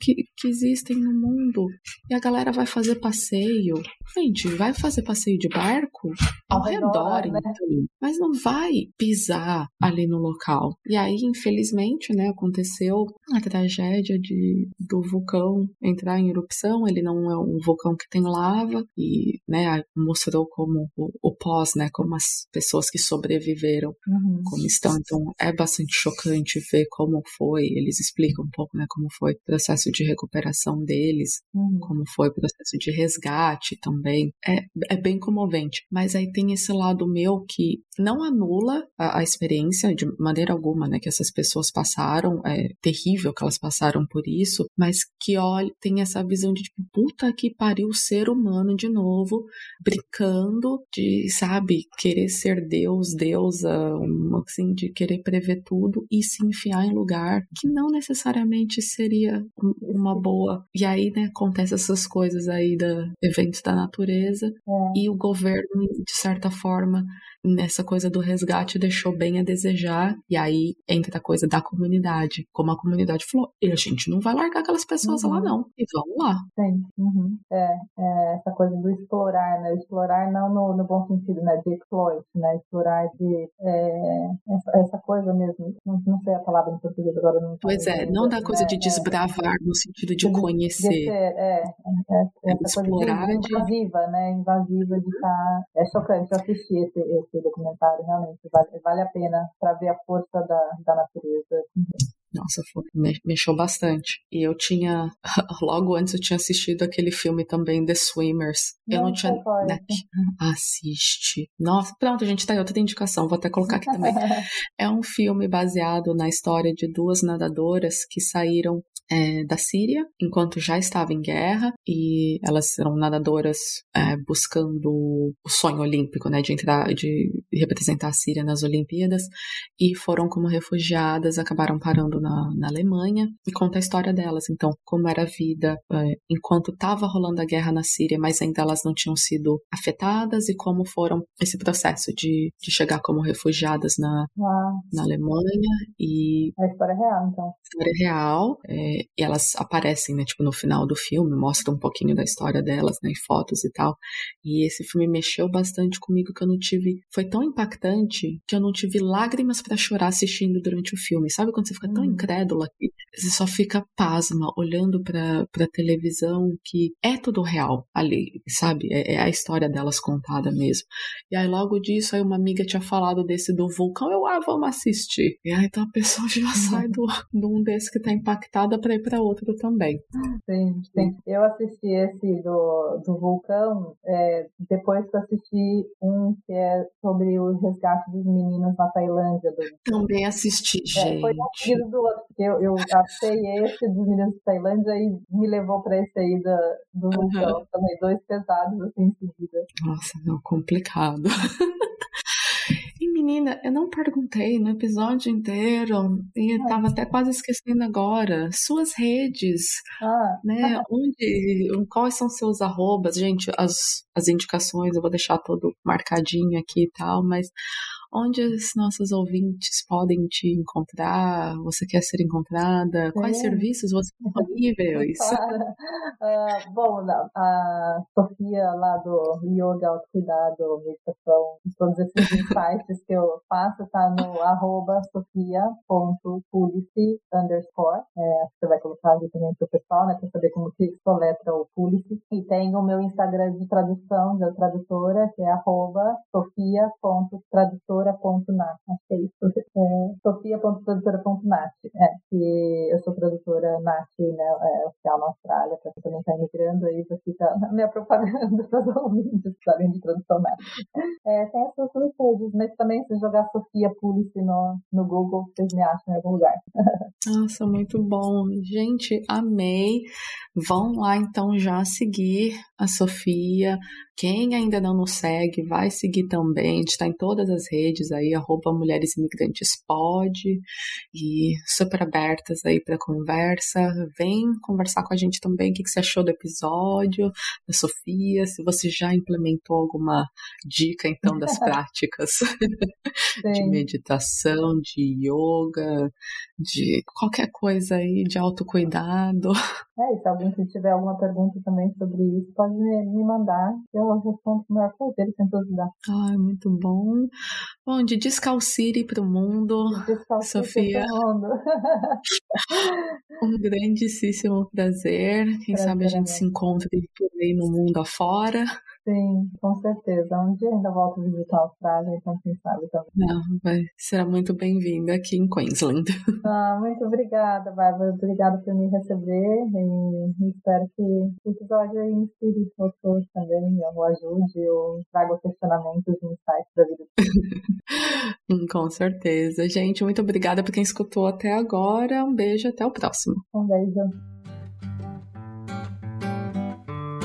que, que existem no mundo. E a galera vai fazer passeio. Gente, vai fazer passeio de barco ao, redor, redor né? então, mas não vai pisar ali no local. E aí, infelizmente, né, aconteceu a tragédia de, do vulcão entrar em erupção. Ele não é um vulcão que tem lava e, né, mostrou como o, o pós, né, como as pessoas pessoas que sobreviveram uhum. como estão. Então é bastante chocante ver como foi. Eles explicam um pouco, né, como foi o processo de recuperação deles, uhum. como foi o processo de resgate também. É, é bem comovente. Mas aí tem esse lado meu que não anula a, a experiência de maneira alguma, né, que essas pessoas passaram. É terrível que elas passaram por isso, mas que olha, tem essa visão de tipo, puta que pariu o ser humano de novo, brincando de, sabe, querer ser Deus, deusa, um, assim, de querer prever tudo e se enfiar em lugar que não necessariamente seria uma boa. E aí, né, acontece essas coisas aí da eventos da natureza é. e o governo, de certa forma, nessa coisa do resgate deixou bem a desejar. E aí entra a coisa da comunidade. Como a comunidade falou, a gente não vai largar aquelas pessoas uhum. lá, não. E vamos lá. Sim. Uhum. É, é, essa coisa do explorar, né? Explorar não no, no bom sentido, né? De exploit, né? Explorar de é, essa, essa, coisa mesmo. Não, não, sei a palavra em português agora. Não pois é, não da coisa de é. desbravar no sentido de, de conhecer. De ser, é, é, é essa explorar coisa de, invasiva, né? Invasiva de estar. Tá... É chocante. Eu assisti esse, esse esse documentário, realmente. Vale, vale a pena para ver a força da, da natureza. Nossa, foi, mexeu bastante. E eu tinha, logo antes eu tinha assistido aquele filme também, The Swimmers. Eu não, tinha. Né, assiste. Nossa, pronto, a gente tá em outra indicação, vou até colocar aqui também. é um filme baseado na história de duas nadadoras que saíram é, da Síria enquanto já estava em guerra e elas eram nadadoras é, buscando o sonho olímpico, né, de entrar, de representar a Síria nas Olimpíadas e foram como refugiadas, acabaram parando na, na Alemanha e conta a história delas. Então, como era a vida é, enquanto estava rolando a guerra na Síria, mas ainda elas não tinham sido afetadas e como foram esse processo de, de chegar como refugiadas na, na Alemanha e a história real, então. História real. É, e elas aparecem, né, tipo, no final do filme, mostra um pouquinho da história delas, né, fotos e tal. E esse filme mexeu bastante comigo que eu não tive, foi tão impactante que eu não tive lágrimas para chorar assistindo durante o filme. Sabe quando você fica tão. Incrédula que você só fica pasma olhando para pra televisão que é tudo real ali, sabe? É, é, a história delas contada mesmo. E aí logo disso, aí uma amiga tinha falado desse do vulcão, eu, ah, vamos assistir. E aí então a pessoa já sai do, de um desse que tá impactada para ir para outro também. Sim, sim. Eu assisti esse do, do vulcão é, depois que eu assisti um que é sobre o resgate dos meninos na Tailândia. Do... Também assisti, é, gente. Foi um do outro, porque eu, eu achei esse dos meninos da Tailândia e me levou para esse aí do, do vulcão. Uhum. Também dois pesados assim em seguida. Nossa, não, complicado. menina, eu não perguntei no episódio inteiro e eu tava até quase esquecendo agora. Suas redes, ah. né? Onde, quais são seus arrobas? Gente, as, as indicações eu vou deixar todo marcadinho aqui e tal, mas onde os nossos ouvintes podem te encontrar? Você quer ser encontrada? Quais serviços você tem disponíveis? uh, bom, a Sofia lá do Yoga, Autocuidado, Meditação, todos esses insights que eu faço tá no arroba sofia.pulice underscore. É, você vai colocar ali também pro pessoal, né, para saber como que soletra o Pulice. E tem o meu Instagram de tradução, da tradutora, que é arroba sofia.tradutora.nat. Acho que é. É, sofia.tradutora.nat. É, que eu sou tradutora NAT, né, é, oficial na Austrália, para quem também está imigrando aí, já fica a minha propaganda para os ouvintes além de tradução NAT. É, tem as suas redes, mas também se jogar Sofia Pulice no, no Google, vocês me acham em algum lugar. Nossa, muito bom. Gente, amei. Vão lá então já seguir a Sofia. Quem ainda não nos segue, vai seguir também. A gente está em todas as redes aí, arroba Mulheres Imigrantes Pode. E super abertas aí para conversa. Vem conversar com a gente também o que, que você achou do episódio, da Sofia, se você já implementou alguma dica então das práticas de meditação, de yoga, de qualquer coisa aí, de autocuidado. É, e se alguém tiver alguma pergunta também sobre isso, pode me, mandar. Eu respondo com o maior prazer, sem dúvida. Ai, muito bom. Bom, de Descalcire para o mundo, Sofia. Mundo. um grandíssimo prazer. Quem prazer, sabe a gente se encontre por aí no mundo afora. Sim, com certeza. Um dia ainda volto a visitar a Austrália, então quem sabe também. Não, vai, será muito bem-vinda aqui em Queensland. Ah, muito obrigada, Bárbara. Obrigada por me receber e espero que o episódio aí inspire outros também, ou ajude, ou traga questionamentos e insights da vida. com certeza. Gente, muito obrigada por quem escutou até agora. Um beijo, até o próximo. Um beijo.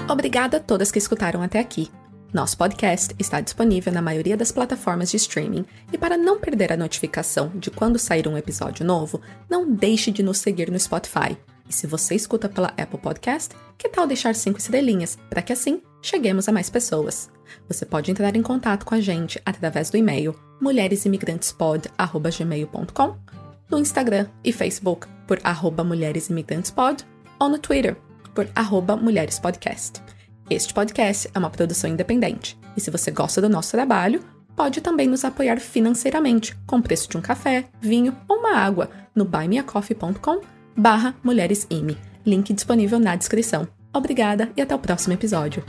Obrigada a todas que escutaram até aqui. Nosso podcast está disponível na maioria das plataformas de streaming e para não perder a notificação de quando sair um episódio novo, não deixe de nos seguir no Spotify. E se você escuta pela Apple Podcast, que tal deixar cinco estrelinhas para que assim cheguemos a mais pessoas? Você pode entrar em contato com a gente através do e-mail mulheresimigrantespod@gmail.com, no Instagram e Facebook por mulheresimigrantespod ou no Twitter por arroba Mulheres Podcast. Este podcast é uma produção independente, e se você gosta do nosso trabalho, pode também nos apoiar financeiramente com o preço de um café, vinho ou uma água no buymeacoffee.com barra. Link disponível na descrição. Obrigada e até o próximo episódio.